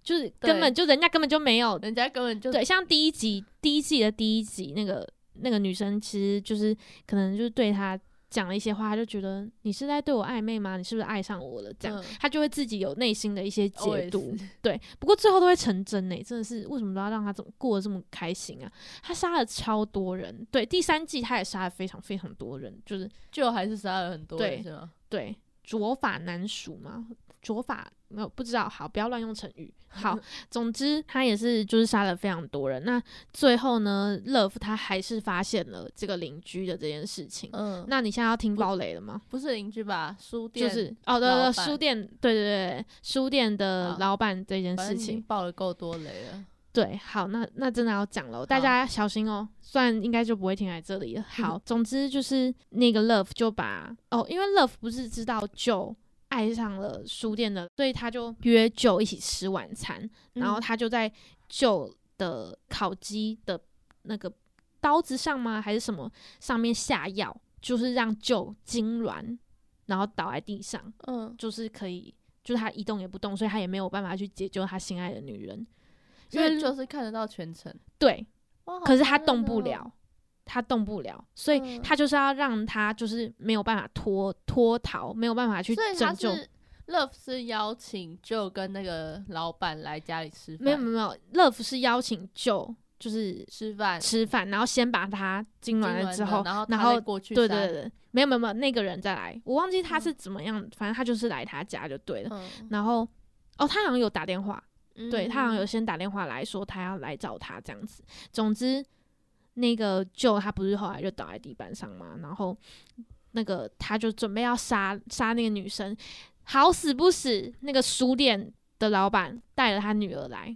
就是根本就人家根本就没有，人家根本就对，像第一集第一季的第一集那个那个女生，其实就是可能就是对他。讲了一些话，他就觉得你是在对我暧昧吗？你是不是爱上我了？这样，嗯他就会自己有内心的一些解读。对，不过最后都会成真呢，真的是为什么都要让他怎么过得这么开心啊？他杀了超多人，对，第三季他也杀了非常非常多人，就是就还是杀了很多人对是吗？对卓法难数嘛，卓法没有不知道，好，不要乱用成语。好，总之他也是就是杀了非常多人。那最后呢，Love 他还是发现了这个邻居的这件事情。嗯，那你现在要听暴雷了吗？不是邻居吧？书店就店是哦，对对对，书店，对对对，书店的老板这件事情。爆了够多雷了。对，好，那那真的要讲了，大家小心哦。虽然应该就不会停在这里了。好，总之就是那个 Love 就把哦，因为 Love 不是知道 Joe 爱上了书店的，所以他就约 Joe 一起吃晚餐，然后嗯他就在 Joe 的烤鸡的那个刀子上吗？还是什么上面下药，就是让 Joe 痉挛，然后倒在地上，嗯，就是可以，就是他一动也不动，所以他也没有办法去解救他心爱的女人。因为就是看得到全程，对，哇可是他动不了，他动不了，所以嗯他就是要让他就是没有办法脱脱逃，没有办法去拯救。是 Love 是邀请就跟那个老板来家里吃饭，没有没有没有，Love 是邀请 Joe 就是吃饭，吃饭，然后先把他痉挛了之后，然后然后过去对对对，没有没有没有，那个人再来，我忘记他是怎么样，反正他就是来他家就对了。嗯，然后哦，他好像有打电话，对他好像有嗯先打电话来说他要来找他这样子。总之，那个舅他不是后来就倒在地板上嘛，然后那个他就准备要杀杀那个女生，好死不死，那个书店的老板带了他女儿来，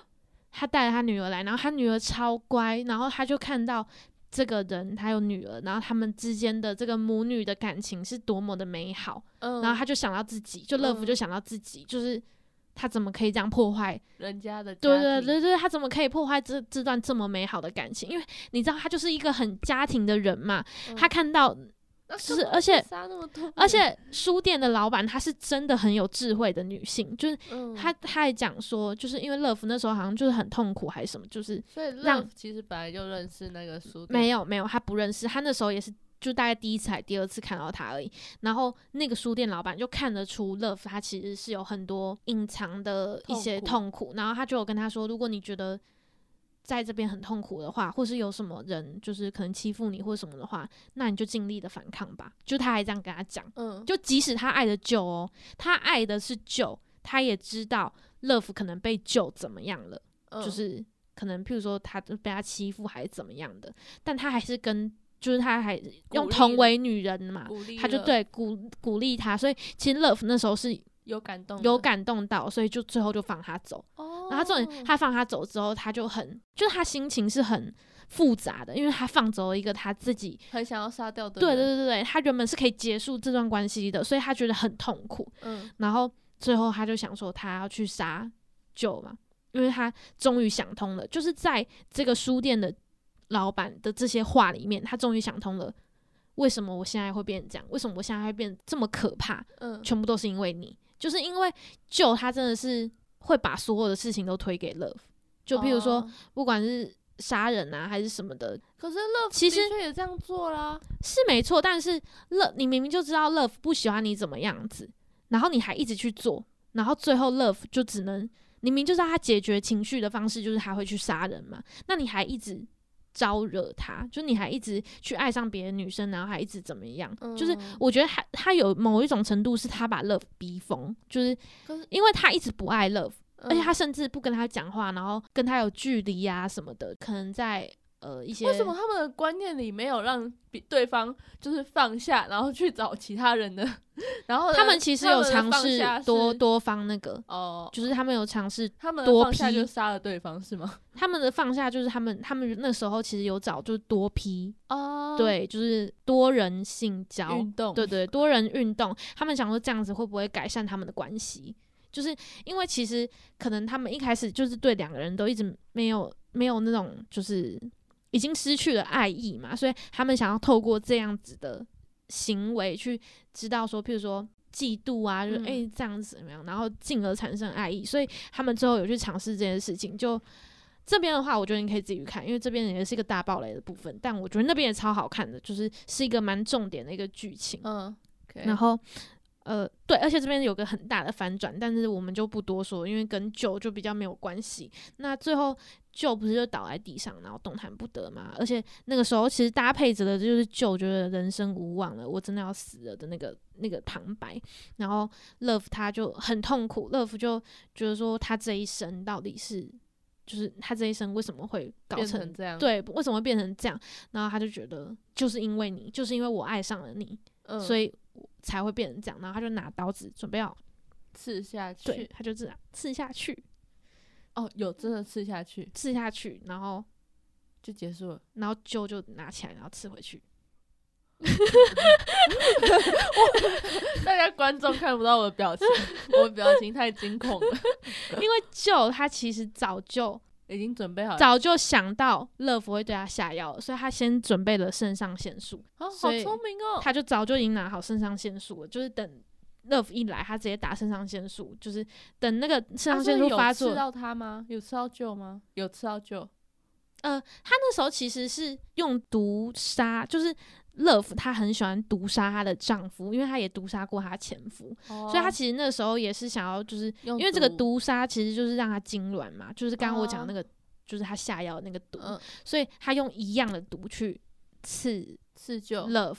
他带了他女儿来，然后他女儿超乖，然后他就看到。这个人他有女儿，然后他们之间的这个母女的感情是多么的美好，嗯，然后他就想到自己，就乐福就嗯。想到自己，就是他怎么可以这样破坏？人家的对对对对，他怎么可以破坏这这段这么美好的感情？因为你知道他就是一个很家庭的人嘛，他嗯看到，就是而且而且书店的老板她是真的很有智慧的女性，就是嗯她她还讲说，就是因为乐福那时候好像就是很痛苦还是什么，就是所以让 Love 其实本来就认识那个书店，没有没有，他不认识，他那时候也是就大概第一次还第二次看到他而已。然后那个书店老板就看得出 Love 他其实是有很多隐藏的一些痛痛苦，然后他就有跟他说，如果你觉得在这边很痛苦的话，或是有什么人就是可能欺负你或什么的话，那你就尽力的反抗吧。就他还这样跟他讲，嗯，就即使他爱的救哦，他爱的是救，他也知道 Love 可能被救怎么样了。嗯就是可能譬如说他被他欺负还是怎么样的，但他还是跟就是他还用同为女人嘛，他就对鼓鼓励他，所以其实 Love 那时候是有感动，有感动到，所以就最后就放他走。哦，然后重点他放他走之后，他就很就是他心情是很复杂的，因为他放走了一个他自己。很想要杀掉的对人，对对对，他原本是可以结束这段关系的，所以他觉得很痛苦。嗯然后最后他就想说他要去杀舅嘛，因为他终于想通了，就是在这个书店的老板的这些话里面，他终于想通了。为什么我现在会变成这样？为什么我现在会变这么可怕？嗯，全部都是因为你，就是因为就他真的是会把所有的事情都推给 Love，就譬如说，哦不管是杀人啊还是什么的，可是 Love 其实也这样做啦，是没错，但是 Love 你明明就知道 Love 不喜欢你怎么样子，然后你还一直去做，然后最后 Love 就只能明明就知道他解决情绪的方式就是他会去杀人嘛，那你还一直招惹他，就你还一直去爱上别的女生，然后还一直怎么样？就是嗯我觉得他他有某一种程度是他把 Love 逼疯，就是因为他一直不爱 Love，、而且嗯他甚至不跟他讲话，然后跟他有距离啊什么的，可能在呃一些为什么他们的观念里没有让比对方就是放下，然后去找其他人呢？然后他们其实有尝试多多方那个，哦，就是他们有尝试他们多放下批就杀了对方是吗？他们的放下，就是他们他们那时候其实有找就是多批，哦，对，就是多人性交，运动对对，多人运动，他们想说这样子会不会改善他们的关系？就是因为其实可能他们一开始就是对两个人都一直没有没有那种就是已经失去了爱意嘛，所以他们想要透过这样子的行为去知道说，譬如说。嫉妒啊，就是嗯诶这样子怎么样，然后进而产生爱意，所以他们最后有去尝试这件事情。就这边的话，我觉得你可以自己去看，因为这边也是一个大暴雷的部分，但我觉得那边也超好看的，就是是一个蛮重点的一个剧情。嗯，然后呃，对，而且这边有个很大的反转，但是我们就不多说，因为跟旧就比较没有关系。那最后旧不是就倒在地上，然后动弹不得嘛？而且那个时候其实搭配着的就是旧觉得人生无望了，我真的要死了的那个那个旁白。然后 Love 他就很痛苦，Love 就觉得说他这一生到底是。就是他这一生为什么会搞成成这样，，对，为什么会变成这样？然后他就觉得就是因为你，就是因为我爱上了你，嗯，所以我才会变成这样。然后他就拿刀子准备要，刺下去，对，他就这样刺下去，哦，有真的刺下去刺下去，然后就结束了。然后揪就拿起来，然后刺回去。大家观众看不到我的表情，我的表情太惊恐了，因为就他其实早就已经准备好了。早就想到乐福会对他下药了，所以他先准备了肾上腺素，哦，好聪明哦！他就早就已经拿好肾上腺素了，就是等。Love 一来，他直接打肾上腺素，就是等那个肾上腺素发作啊有吃。到他吗？有吃到救吗？有吃到救。呃，他那时候其实是用毒杀，就是 Love 她很喜欢毒杀她的丈夫，因为她也毒杀过她前夫，所所以她其实那时候也是想要，就是因因为这个，毒杀其实就是让她痉挛嘛，就是刚刚我讲的那哦个，就是她下药那个毒，嗯，所以她用一样的毒去刺刺救 Love，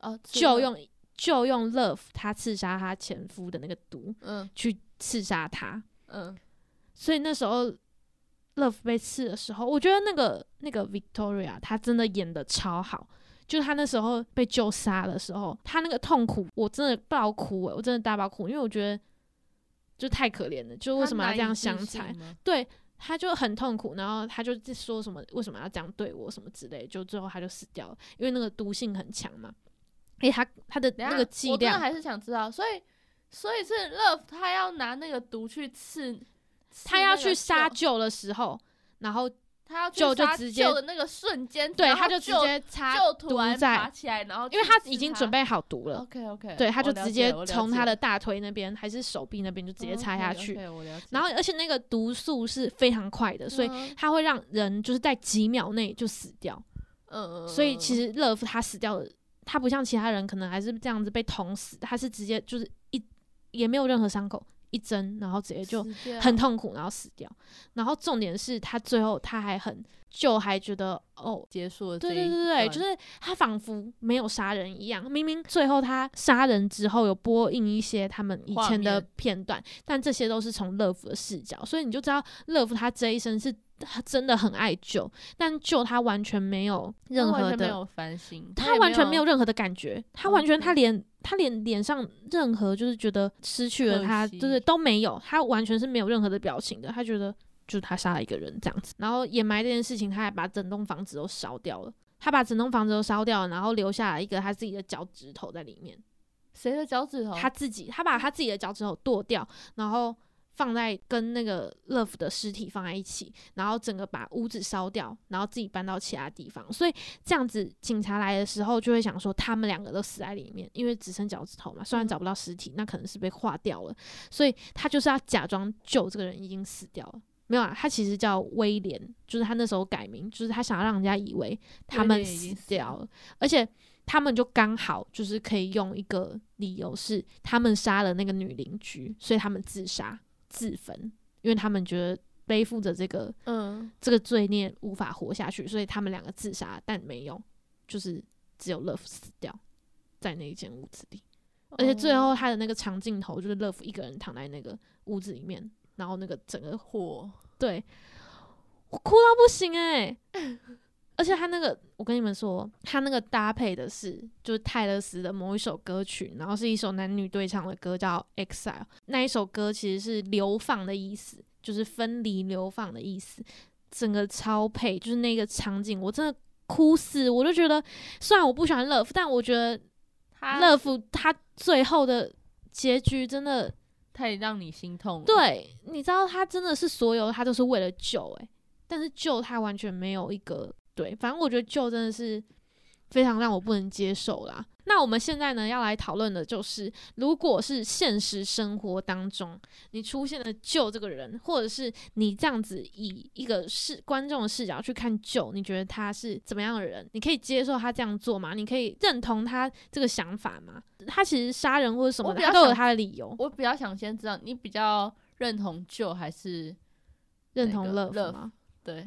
哦，就，用就用 Love 她刺杀她前夫的那个毒嗯。去刺杀他，嗯，所以那时候 Love 被刺的时候，我觉得那个那个 Victoria 她真的演的超好。就是她那时候被救杀的时候，他那个痛苦，我真的爆哭诶、我真的大爆哭，因为我觉得就太可怜了，就为什么要这样相残？？对，他就很痛苦，然后他就说什么为什么要这样对我什么之类，就最后他就死掉了，因为那个毒性很强嘛。诶，他他的那个剂量，我真的还是想知道，所以所以是 Love 他要拿那个毒去刺，刺她要去杀救救的时候，然后他要去救就直接救的那个瞬间，对，他就直接插就突然毒在爬起来，然后因为他已经准备好毒了，OK OK，对，他就直接从他的的大腿那边还是手臂那边就直接插下去。然后而且那个毒素是非常快的，所以嗯它会让人就是在几秒内就死掉。嗯，所以其实实乐福他死掉的，他不像其他人可能还是这样子被捅死，他是直接就是一也没有任何伤口，一针然后直接就很痛苦，然后死掉。然后重点是他最后他还很就还觉得哦，结束了这对。对对对，就是他仿佛没有杀人一样。明明最后他杀人之后有播映一些他们以前的片段，但这些都是从乐福的视角，所以你就知道乐福他这一生是他真的很爱救，但救他完全没有任何的，完全没有反省，他完全没有任何的感觉，他完全他连他连脸上任何就是觉得失去了他，就是都没有，他完全是没有任何的表情的，他觉得就是他杀了一个人这样子，然后掩埋这件事情，他还把整栋房子都烧掉了。他把整栋房子都烧掉了，然后留下来一个他自己的脚趾头在里面。谁的脚趾头？他自己，他把他自己的脚趾头剁掉，然后放在跟那个 Love 的尸体放在一起，然后整个把屋子烧掉，然后自己搬到其他地方。所以这样子，警察来的时候就会想说，他们两个都死在里面，因为只剩脚趾头嘛。虽然嗯找不到尸体，那可能是被化掉了，所以他就是要假装救这个人已经死掉了。没有啊，他其实叫威廉，就是他那时候改名，就是他想要让人家以为他们死掉了，而且他们就刚好就是可以用一个理由是他们杀了那个女邻居，所以他们自杀自焚，因为他们觉得背负着这个嗯，这个罪孽无法活下去，所以他们两个自杀，但没有，就是只有 Love 死掉在那一间屋子里，而且最后哦他的那个长镜头就是 Love 一个人躺在那个屋子里面，然后那个整个火，对我哭到不行哎、而且他那个，我跟你们说，他那个搭配的是就是泰勒斯的某一首歌曲，然后是一首男女对唱的歌，叫《Exile》。那一首歌其实是流放的意思，就是分离、流放的意思。整个超配，就是那个场景，我真的哭死。我就觉得，虽然我不喜欢 Love，但我觉得他 Love 他最后的结局真的，太让你心痛。对，你知道他真的是所有他都是为了救，诶，但是救他完全没有一个。对，反正我觉得救真的是非常让我不能接受啦。那我们现在呢要来讨论的就是，如果是现实生活当中你出现了旧这个人，或者是你这样子以一个视观众的视角去看旧，你觉得他是怎么样的人？你可以接受他这样做吗？你可以认同他这个想法吗？他其实杀人或者什么的，他都有他的理由。我比较想先知道，你比较认同旧还是认同乐吗？对。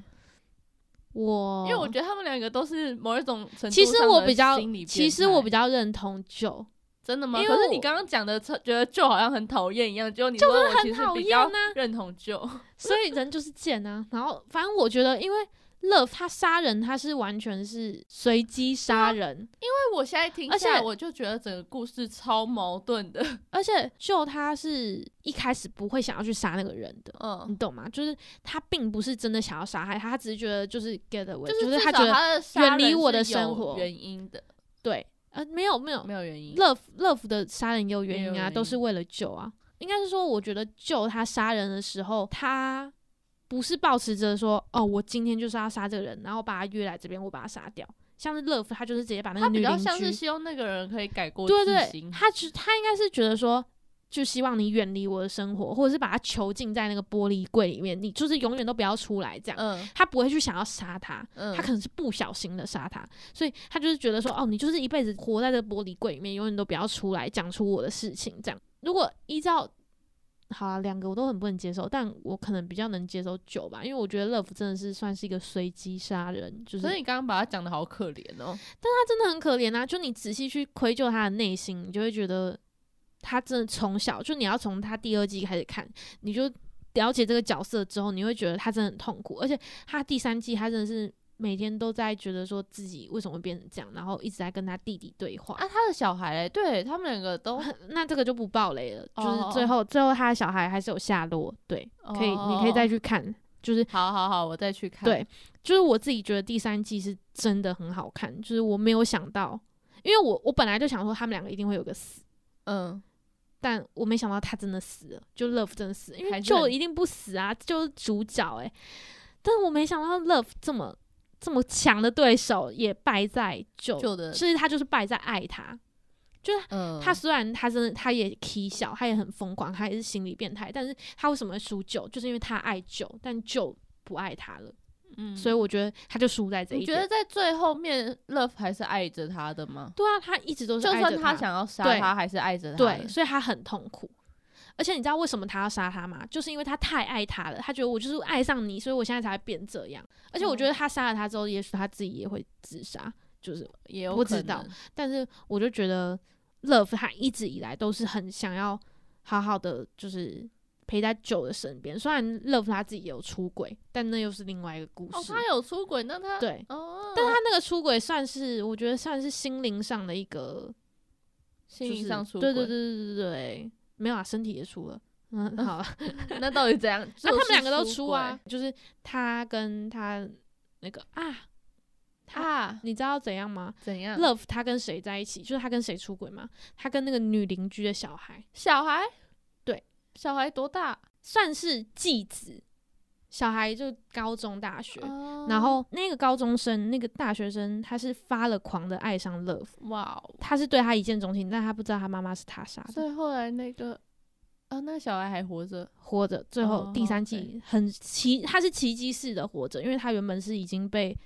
我因为我觉得他们两个都是某一种程度其实我比较，其其实我比较认同旧，真的吗？可是你刚刚讲的，觉得旧好像很讨厌一样，就你就是很讨厌啊，认同旧，所以人就是贱啊。然后反正我觉得，因为。Love 他杀人，他是完全是随机杀人，因为我现在听下来，我就觉得整个故事超矛盾的。而且就他是一开始不会想要去杀那个人的，嗯，你懂吗？就是他并不是真的想要杀害他，他只是觉得就是 get away，就是他觉得远离我的生活原因的。对，呃，没有没有没有原因，Love Love 的杀人也有原因啊，都是为了救啊。应该是说，我觉得救他杀人的时候，他。不是保持着说哦，我今天就是要杀这个人，然后把他约来这边，我把他杀掉。像是 Love，他就是直接把那个女邻居，他比较像是希望那个人可以改过对对，他只他应该是觉得说，就希望你远离我的生活，或者是把他囚禁在那个玻璃柜里面，你就是永远都不要出来这样。嗯，他不会去想要杀他，他可能是不小心的杀他，所以他就是觉得说，哦，你就是一辈子活在这个玻璃柜里面，永远都不要出来讲出我的事情这样。如果依照好啊，两个我都很不能接受，但我可能比较能接受九吧，因为我觉得 Love 真的是算是一个随机杀人，就是。所以你刚刚把他讲的好可怜哦，但他真的很可怜啊！就你仔细去窥究他的内心，你就会觉得他真的从小就你要从他第二季开始看，你就了解这个角色之后，你会觉得他真的很痛苦，而且他第三季他真的是。每天都在觉得说自己为什么会变成这样，然后一直在跟他弟弟对话。啊，他的小孩嘞，对他们两个都，那这个就不爆雷了。就是最后，最后他的小孩还是有下落。对，可以，你可以再去看。就是好好好，我再去看。对，就是我自己觉得第三季是真的很好看。就是我没有想到，因为我我本来就想说他们两个一定会有个死，嗯，但我没想到他真的死了，就 Love 真的死，因为就一定不死啊，就是主角哎。但是我没想到 Love 这么。这么强的对手也败在救的，其实他就是败在爱他，就是他虽然他真的他也 k 笑，他也很疯狂，他也是心理变态，但是他为什么会输九？就是因为他爱九，但九不爱他了，嗯，所以我觉得他就输在这一。你觉得在最后面，Love 还是爱着他的吗？对啊，他一直都是，就算他想要杀他，还是爱着他，对，所以他很痛苦。而且你知道为什么他要杀他吗？就是因为他太爱他了，他觉得我就是爱上你，所以我现在才会变这样。而且我觉得他杀了他之后，也许他自己也会自杀，就是也有不知道。但是我就觉得，Love 他一直以来都是很想要好好的，就是陪在 Joe 的身边。虽然 Love 他自己有出轨，但那又是另外一个故事。哦，他有出轨，那他对，哦，但他那个出轨算是我觉得算是心灵上的一个心灵上出轨，对对对对对对。没有啊，身体也出了。嗯，好，那到底怎样？那他们两个都出啊，就是他跟他那个啊，他，你知道怎样吗？怎样？Love 他跟谁在一起？就是他跟谁出轨吗？他跟那个女邻居的小孩。小孩？对，小孩多大？算是继子。小孩就高中、大学，然后那个高中生、那个大学生，他是发了狂的爱上 Love，哇，他是对他一见钟情，但他不知道他妈妈是他杀的。所以后来那个啊，那个小孩还活着，活着。最后第三季很奇，他是奇迹式的活着，因为他原本是已经被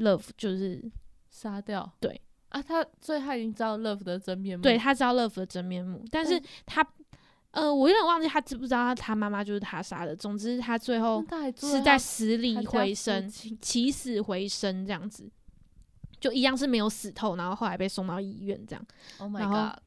Love 就是杀掉。对啊，他所以他已经知道 Love 的真面目，对他知道 Love 的真面目，但是他。呃，我有点忘记他知不知道他妈妈就是他杀的。总之，他最后是在死里回生，起死回生这样子，就一样是没有死透，然后后来被送到医院这样。Oh my god！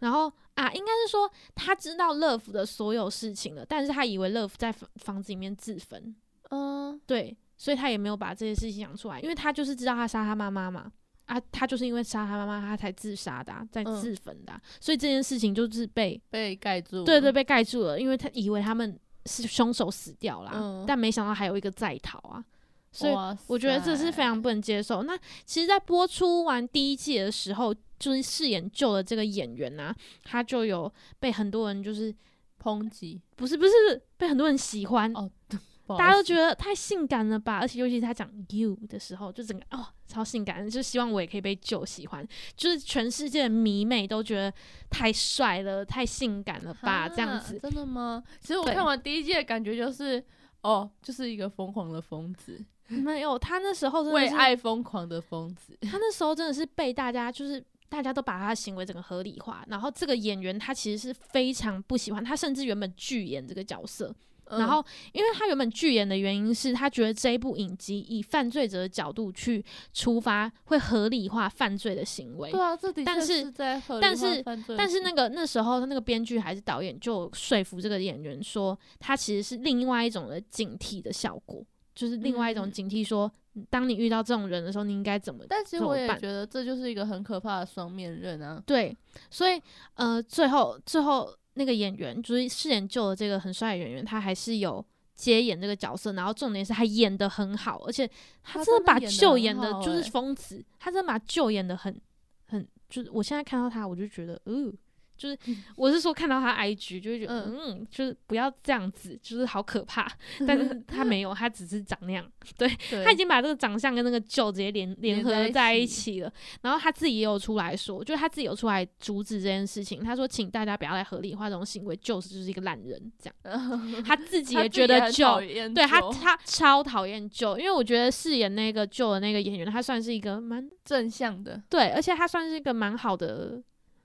然后啊，应该是说他知道乐福的所有事情了，但是他以为乐福在房房子里面自焚。嗯，对，所以他也没有把这些事情讲出来，因为他就是知道他杀他妈妈嘛。啊，他就是因为杀他妈妈，他才自杀的、啊，在嗯。自焚的啊、所以这件事情就是被被盖住了。对对被盖住了，因为他以为他们是凶手死掉啦，嗯。但没想到还有一个在逃啊，所以我觉得这是非常不能接受。那其实，在播出完第一季的时候，就是饰演救的这个演员啊，他就有被很多人就是抨击。不是不是被很多人喜欢，大家都觉得太性感了吧？而且尤其是他讲 you 的时候，就整个哦超性感，就希望我也可以被救喜欢，就是全世界的迷妹都觉得太帅了，太性感了吧？这样啊子。真的吗？其实我看完第一季的感觉就是，哦，就是一个疯狂的疯子，没有，他那时候是为爱疯狂的疯子。他那时候真的是被大家就是大家都把他的行为整个合理化，然后这个演员他其实是非常不喜欢，他甚至原本拒演这个角色，然嗯后因为他原本拒演的原因是他觉得这一部影集以犯罪者的角度去出发，会合理化犯罪的行为。对啊，这的确但是是在合理化但是犯罪的但是那个那时候那个编剧还是导演就说服这个演员说，他其实是另外一种的警惕的效果，就是另外一种嗯警惕说，当你遇到这种人的时候，你应该怎么但其实我也觉得这就是一个很可怕的双面刃啊。对，所以呃，最后最后那个演员就是饰演旧的这个很帅的演员，他还是有接演这个角色，然后重点是他演的很好，而且他他真的把真的演的就是疯子，他真的把旧演的很很，就是我现在看到他，我就觉得，呃。就是我是说看到他 IG 就会觉得，嗯就是不要这样子，就是好可怕。但是他没有，他只是长那样。对，他已经把这个长相跟那个旧直接联联合在一起起了。然后他自己也有出来说，就是他自己有出来阻止这件事情。他说，请大家不要来合理化这种行为，就是就是一个烂人这样。他自己也觉得就对他他超讨厌就，因为我觉得饰演那个旧的那个演员，他算是一个蛮正向的，对，而且他算是一个蛮好的。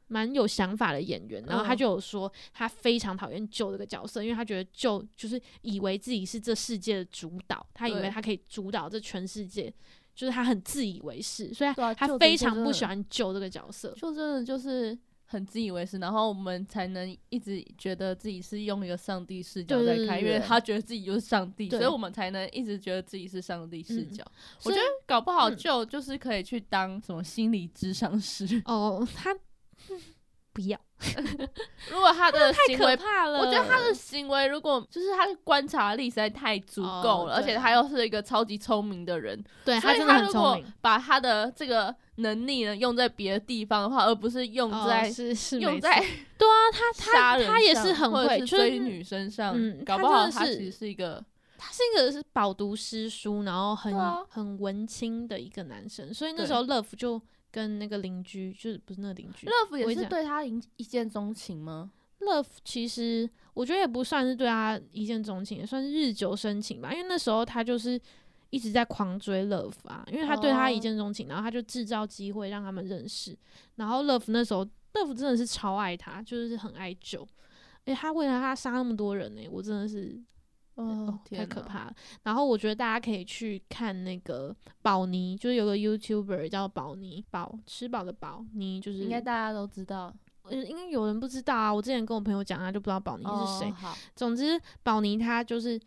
蛮有想法的演员，然后他嗯就有说他非常讨厌救这个角色，因为他觉得救就是以为自己是这世界的主导，他以为他可以主导这全世界，就是他很自以为是，所以对啊他非常不喜欢救这个角色。就真的就是很自以为是，然后我们才能一直觉得自己是用一个上帝视角在看，因为他觉得自己就是上帝，所以我们才能一直觉得自己是上帝视嗯角。我觉得搞不好嗯就就是可以去当什么心理智商师，哦，他 不要，如果他的 太可行为。怕了。我觉得他的行为，如果就是他的观察力实在太足够了，哦而且他又是一个超级聪明的人，所以对真的很如果聪明，把他的这个能力呢用在别的地方的话，而不是用哦在、是是用在对啊，他他他也是很会，追女生上，嗯搞不好他其实是一个他是一个是饱读诗书，然后很、啊。很文青的一个男生，所以那时候 Love 就跟那个邻居，就是不是那个邻居 Love 也是对他一一见钟情吗？，Love 其实我觉得也不算是对他一见钟情，也算是日久生情吧，因为那时候他就是一直在狂追 Love 啊，因为他对他一哦见钟情，然后他就制造机会让他们认识，然后 Love 那时候 Love 真的是超爱他，就是很爱酒。诶，他为了他杀那么多人呢、我真的是哦哦，，太！可怕了。然后我觉得大家可以去看那个宝妮，就是有个 YouTuber 叫宝妮，宝吃饱的宝妮，就是应该大家都知道呃应该有人不知道啊。我之前跟我朋友讲，他就不知道宝妮是谁。总之，宝妮她就是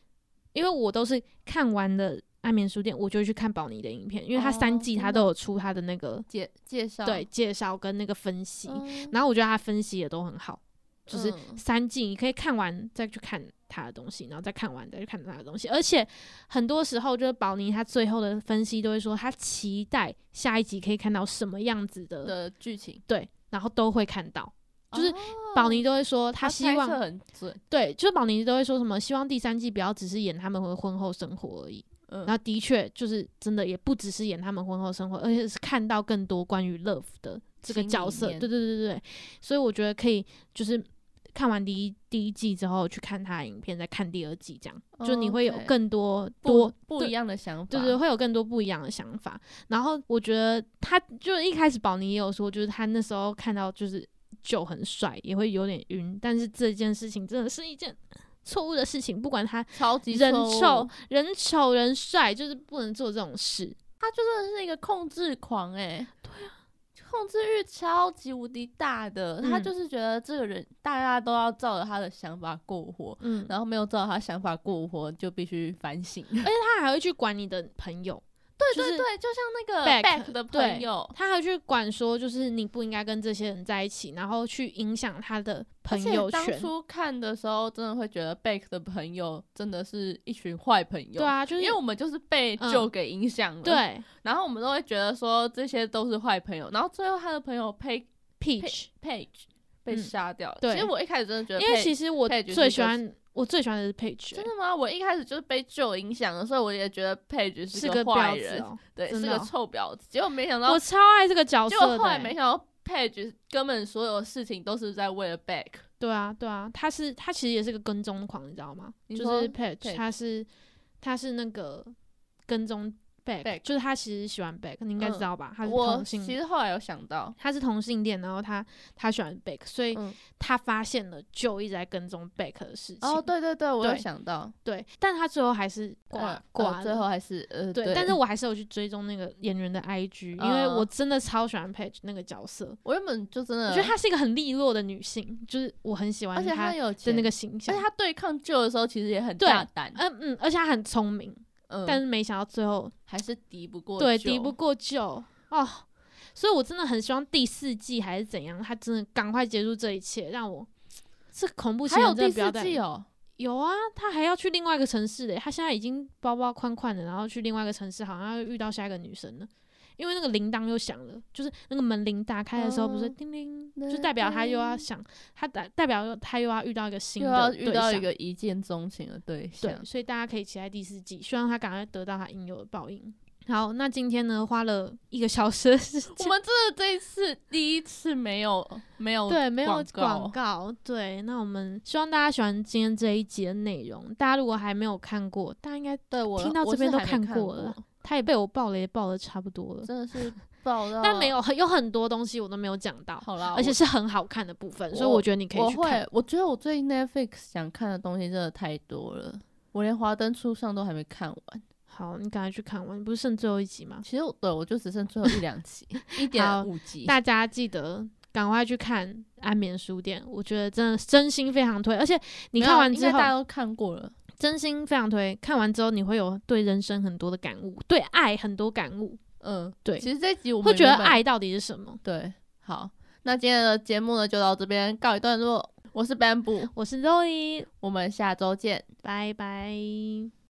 因为我都是看完了《安眠书店》，我就会去看宝妮的影片，因为她三季她都有出她的那个介介绍对介绍跟那个分析，嗯然后我觉得她分析也都很好。就是嗯三季，你可以看完再去看他的东西，然后再看完再去看他的东西。而且很多时候，就是宝妮他最后的分析都会说，他期待下一集可以看到什么样子的，的剧情，对，然后都会看到。就是哦宝妮都会说，他希望很准，对，就是宝妮都会说什么，希望第三季不要只是演他们的婚后生活而已。嗯然后的确就是真的，也不只是演他们婚后生活，而且是看到更多关于 love 的这个角色。对对对对对，所以我觉得可以就是看完第一第一季之后去看他的影片，再看第二季，这样、就你会有更多不多对不一样的想法，对对，会有更多不一样的想法。然后我觉得他就一开始宝妮也有说，就是他那时候看到就是就很帅，也会有点晕，但是这件事情真的是一件错误的事情，不管他超级人丑人丑人帅，就是不能做这种事。他就真的是一个控制狂哎、控制欲超级无敌大的，他嗯就是觉得这个人大家都要照着他的想法过活，嗯，然后没有照他想法过活就必须反省。而且他还会去管你的朋友，就是对对对，就像那个 Back，Back 的朋友，他还去管说，就是你不应该跟这些人在一起，然后去影响他的朋友圈。当初看的时候，真的会觉得 Back 的朋友真的是一群坏朋友。对啊，就是因为我们就是被嗯旧给影响了，，对然后我们都会觉得说这些都是坏朋友，然后最后他的朋友 Page Peach，Page 被嗯杀掉了。对其实我一开始真的觉得因为其实我最喜欢我最喜欢的是 Page，欸真的吗？我一开始就是被旧影响的，所以我也觉得 Page 是个婊子坏人，哦。对，真的哦是个臭婊子。结果没想到我，超爱这个角色结果后来。没想到 Page 根本所有事情都是在为了 Back。对啊，对啊，他是他其实也是个跟踪狂，你知道吗？就说是 Patch，Patch 他是他是那个跟踪 Back 就是他其实喜欢 Back，你应该知嗯道吧？他是同性其实后来有想到，他是同性恋，然后他他喜欢 Beck，所以嗯，他发现了就一直在跟踪 Beck 的事情。哦，对对对，我有想到，对，但他最后还是挂呃挂最后还是呃，对，但是我还是有去追踪那个演员的 IG，、因为嗯我真的超喜欢 Page 那个角色，我原本就真的，我觉得她是一个很利落的女性，就是我很喜欢而且她他的那个形象。而且。他对抗旧的时候其实也很大胆，嗯嗯，而且她很聪明，嗯，但是没想到最后还是敌不过对敌不过旧哦，所以我真的很希望第四季还是怎样，他真的赶快结束这一切，让我这恐怖情还有人真第四的不要再季哦，有啊，他还要去另外一个城市嘞。他现在已经包包宽宽的，然后去另外一个城市，好像要遇到下一个女生了。因为那个铃铛又响了，就是那个门铃打开的时候，不是哦叮铃，就代表他又要想，他代代表他又要遇到一个新的又要遇到一个一见钟情的对象对，，所以大家可以期待第四季，希望他赶快得到他应有的报应。好，那今天呢，花了一个小时的时间，我们真的这一次第一次没有没有对，没有广广告。对，那我们希望大家喜欢今天这一集的内容。大家如果还没有看过，大家应该对我听到这边都看过了，他也被我爆雷爆的差不多了，真的是 爆了，但没有很有很多东西我都没有讲到，好啦，而且是很好看的部分，所以我我觉得你可以我去看会。，我觉得我最近 Netflix 想看的东西真的太多了，我连《华灯初上》都还没看完。好，你赶快去看完，你不是剩最后一集吗？其实我对我就只剩最后一两集，一点五集。大家记得赶快去看《安眠书店》，我觉得真的真心非常推，而且你看完之后大，家都看过了。真心非常推。看完之后，你会有对人生很多的感悟，对爱很多感悟，嗯，对其实这一集我们会觉得爱到底是什么。对。好，那今天的节目呢就到这边告一段落。我是 Bamboo，我是 Zoe，我们下周见。拜拜。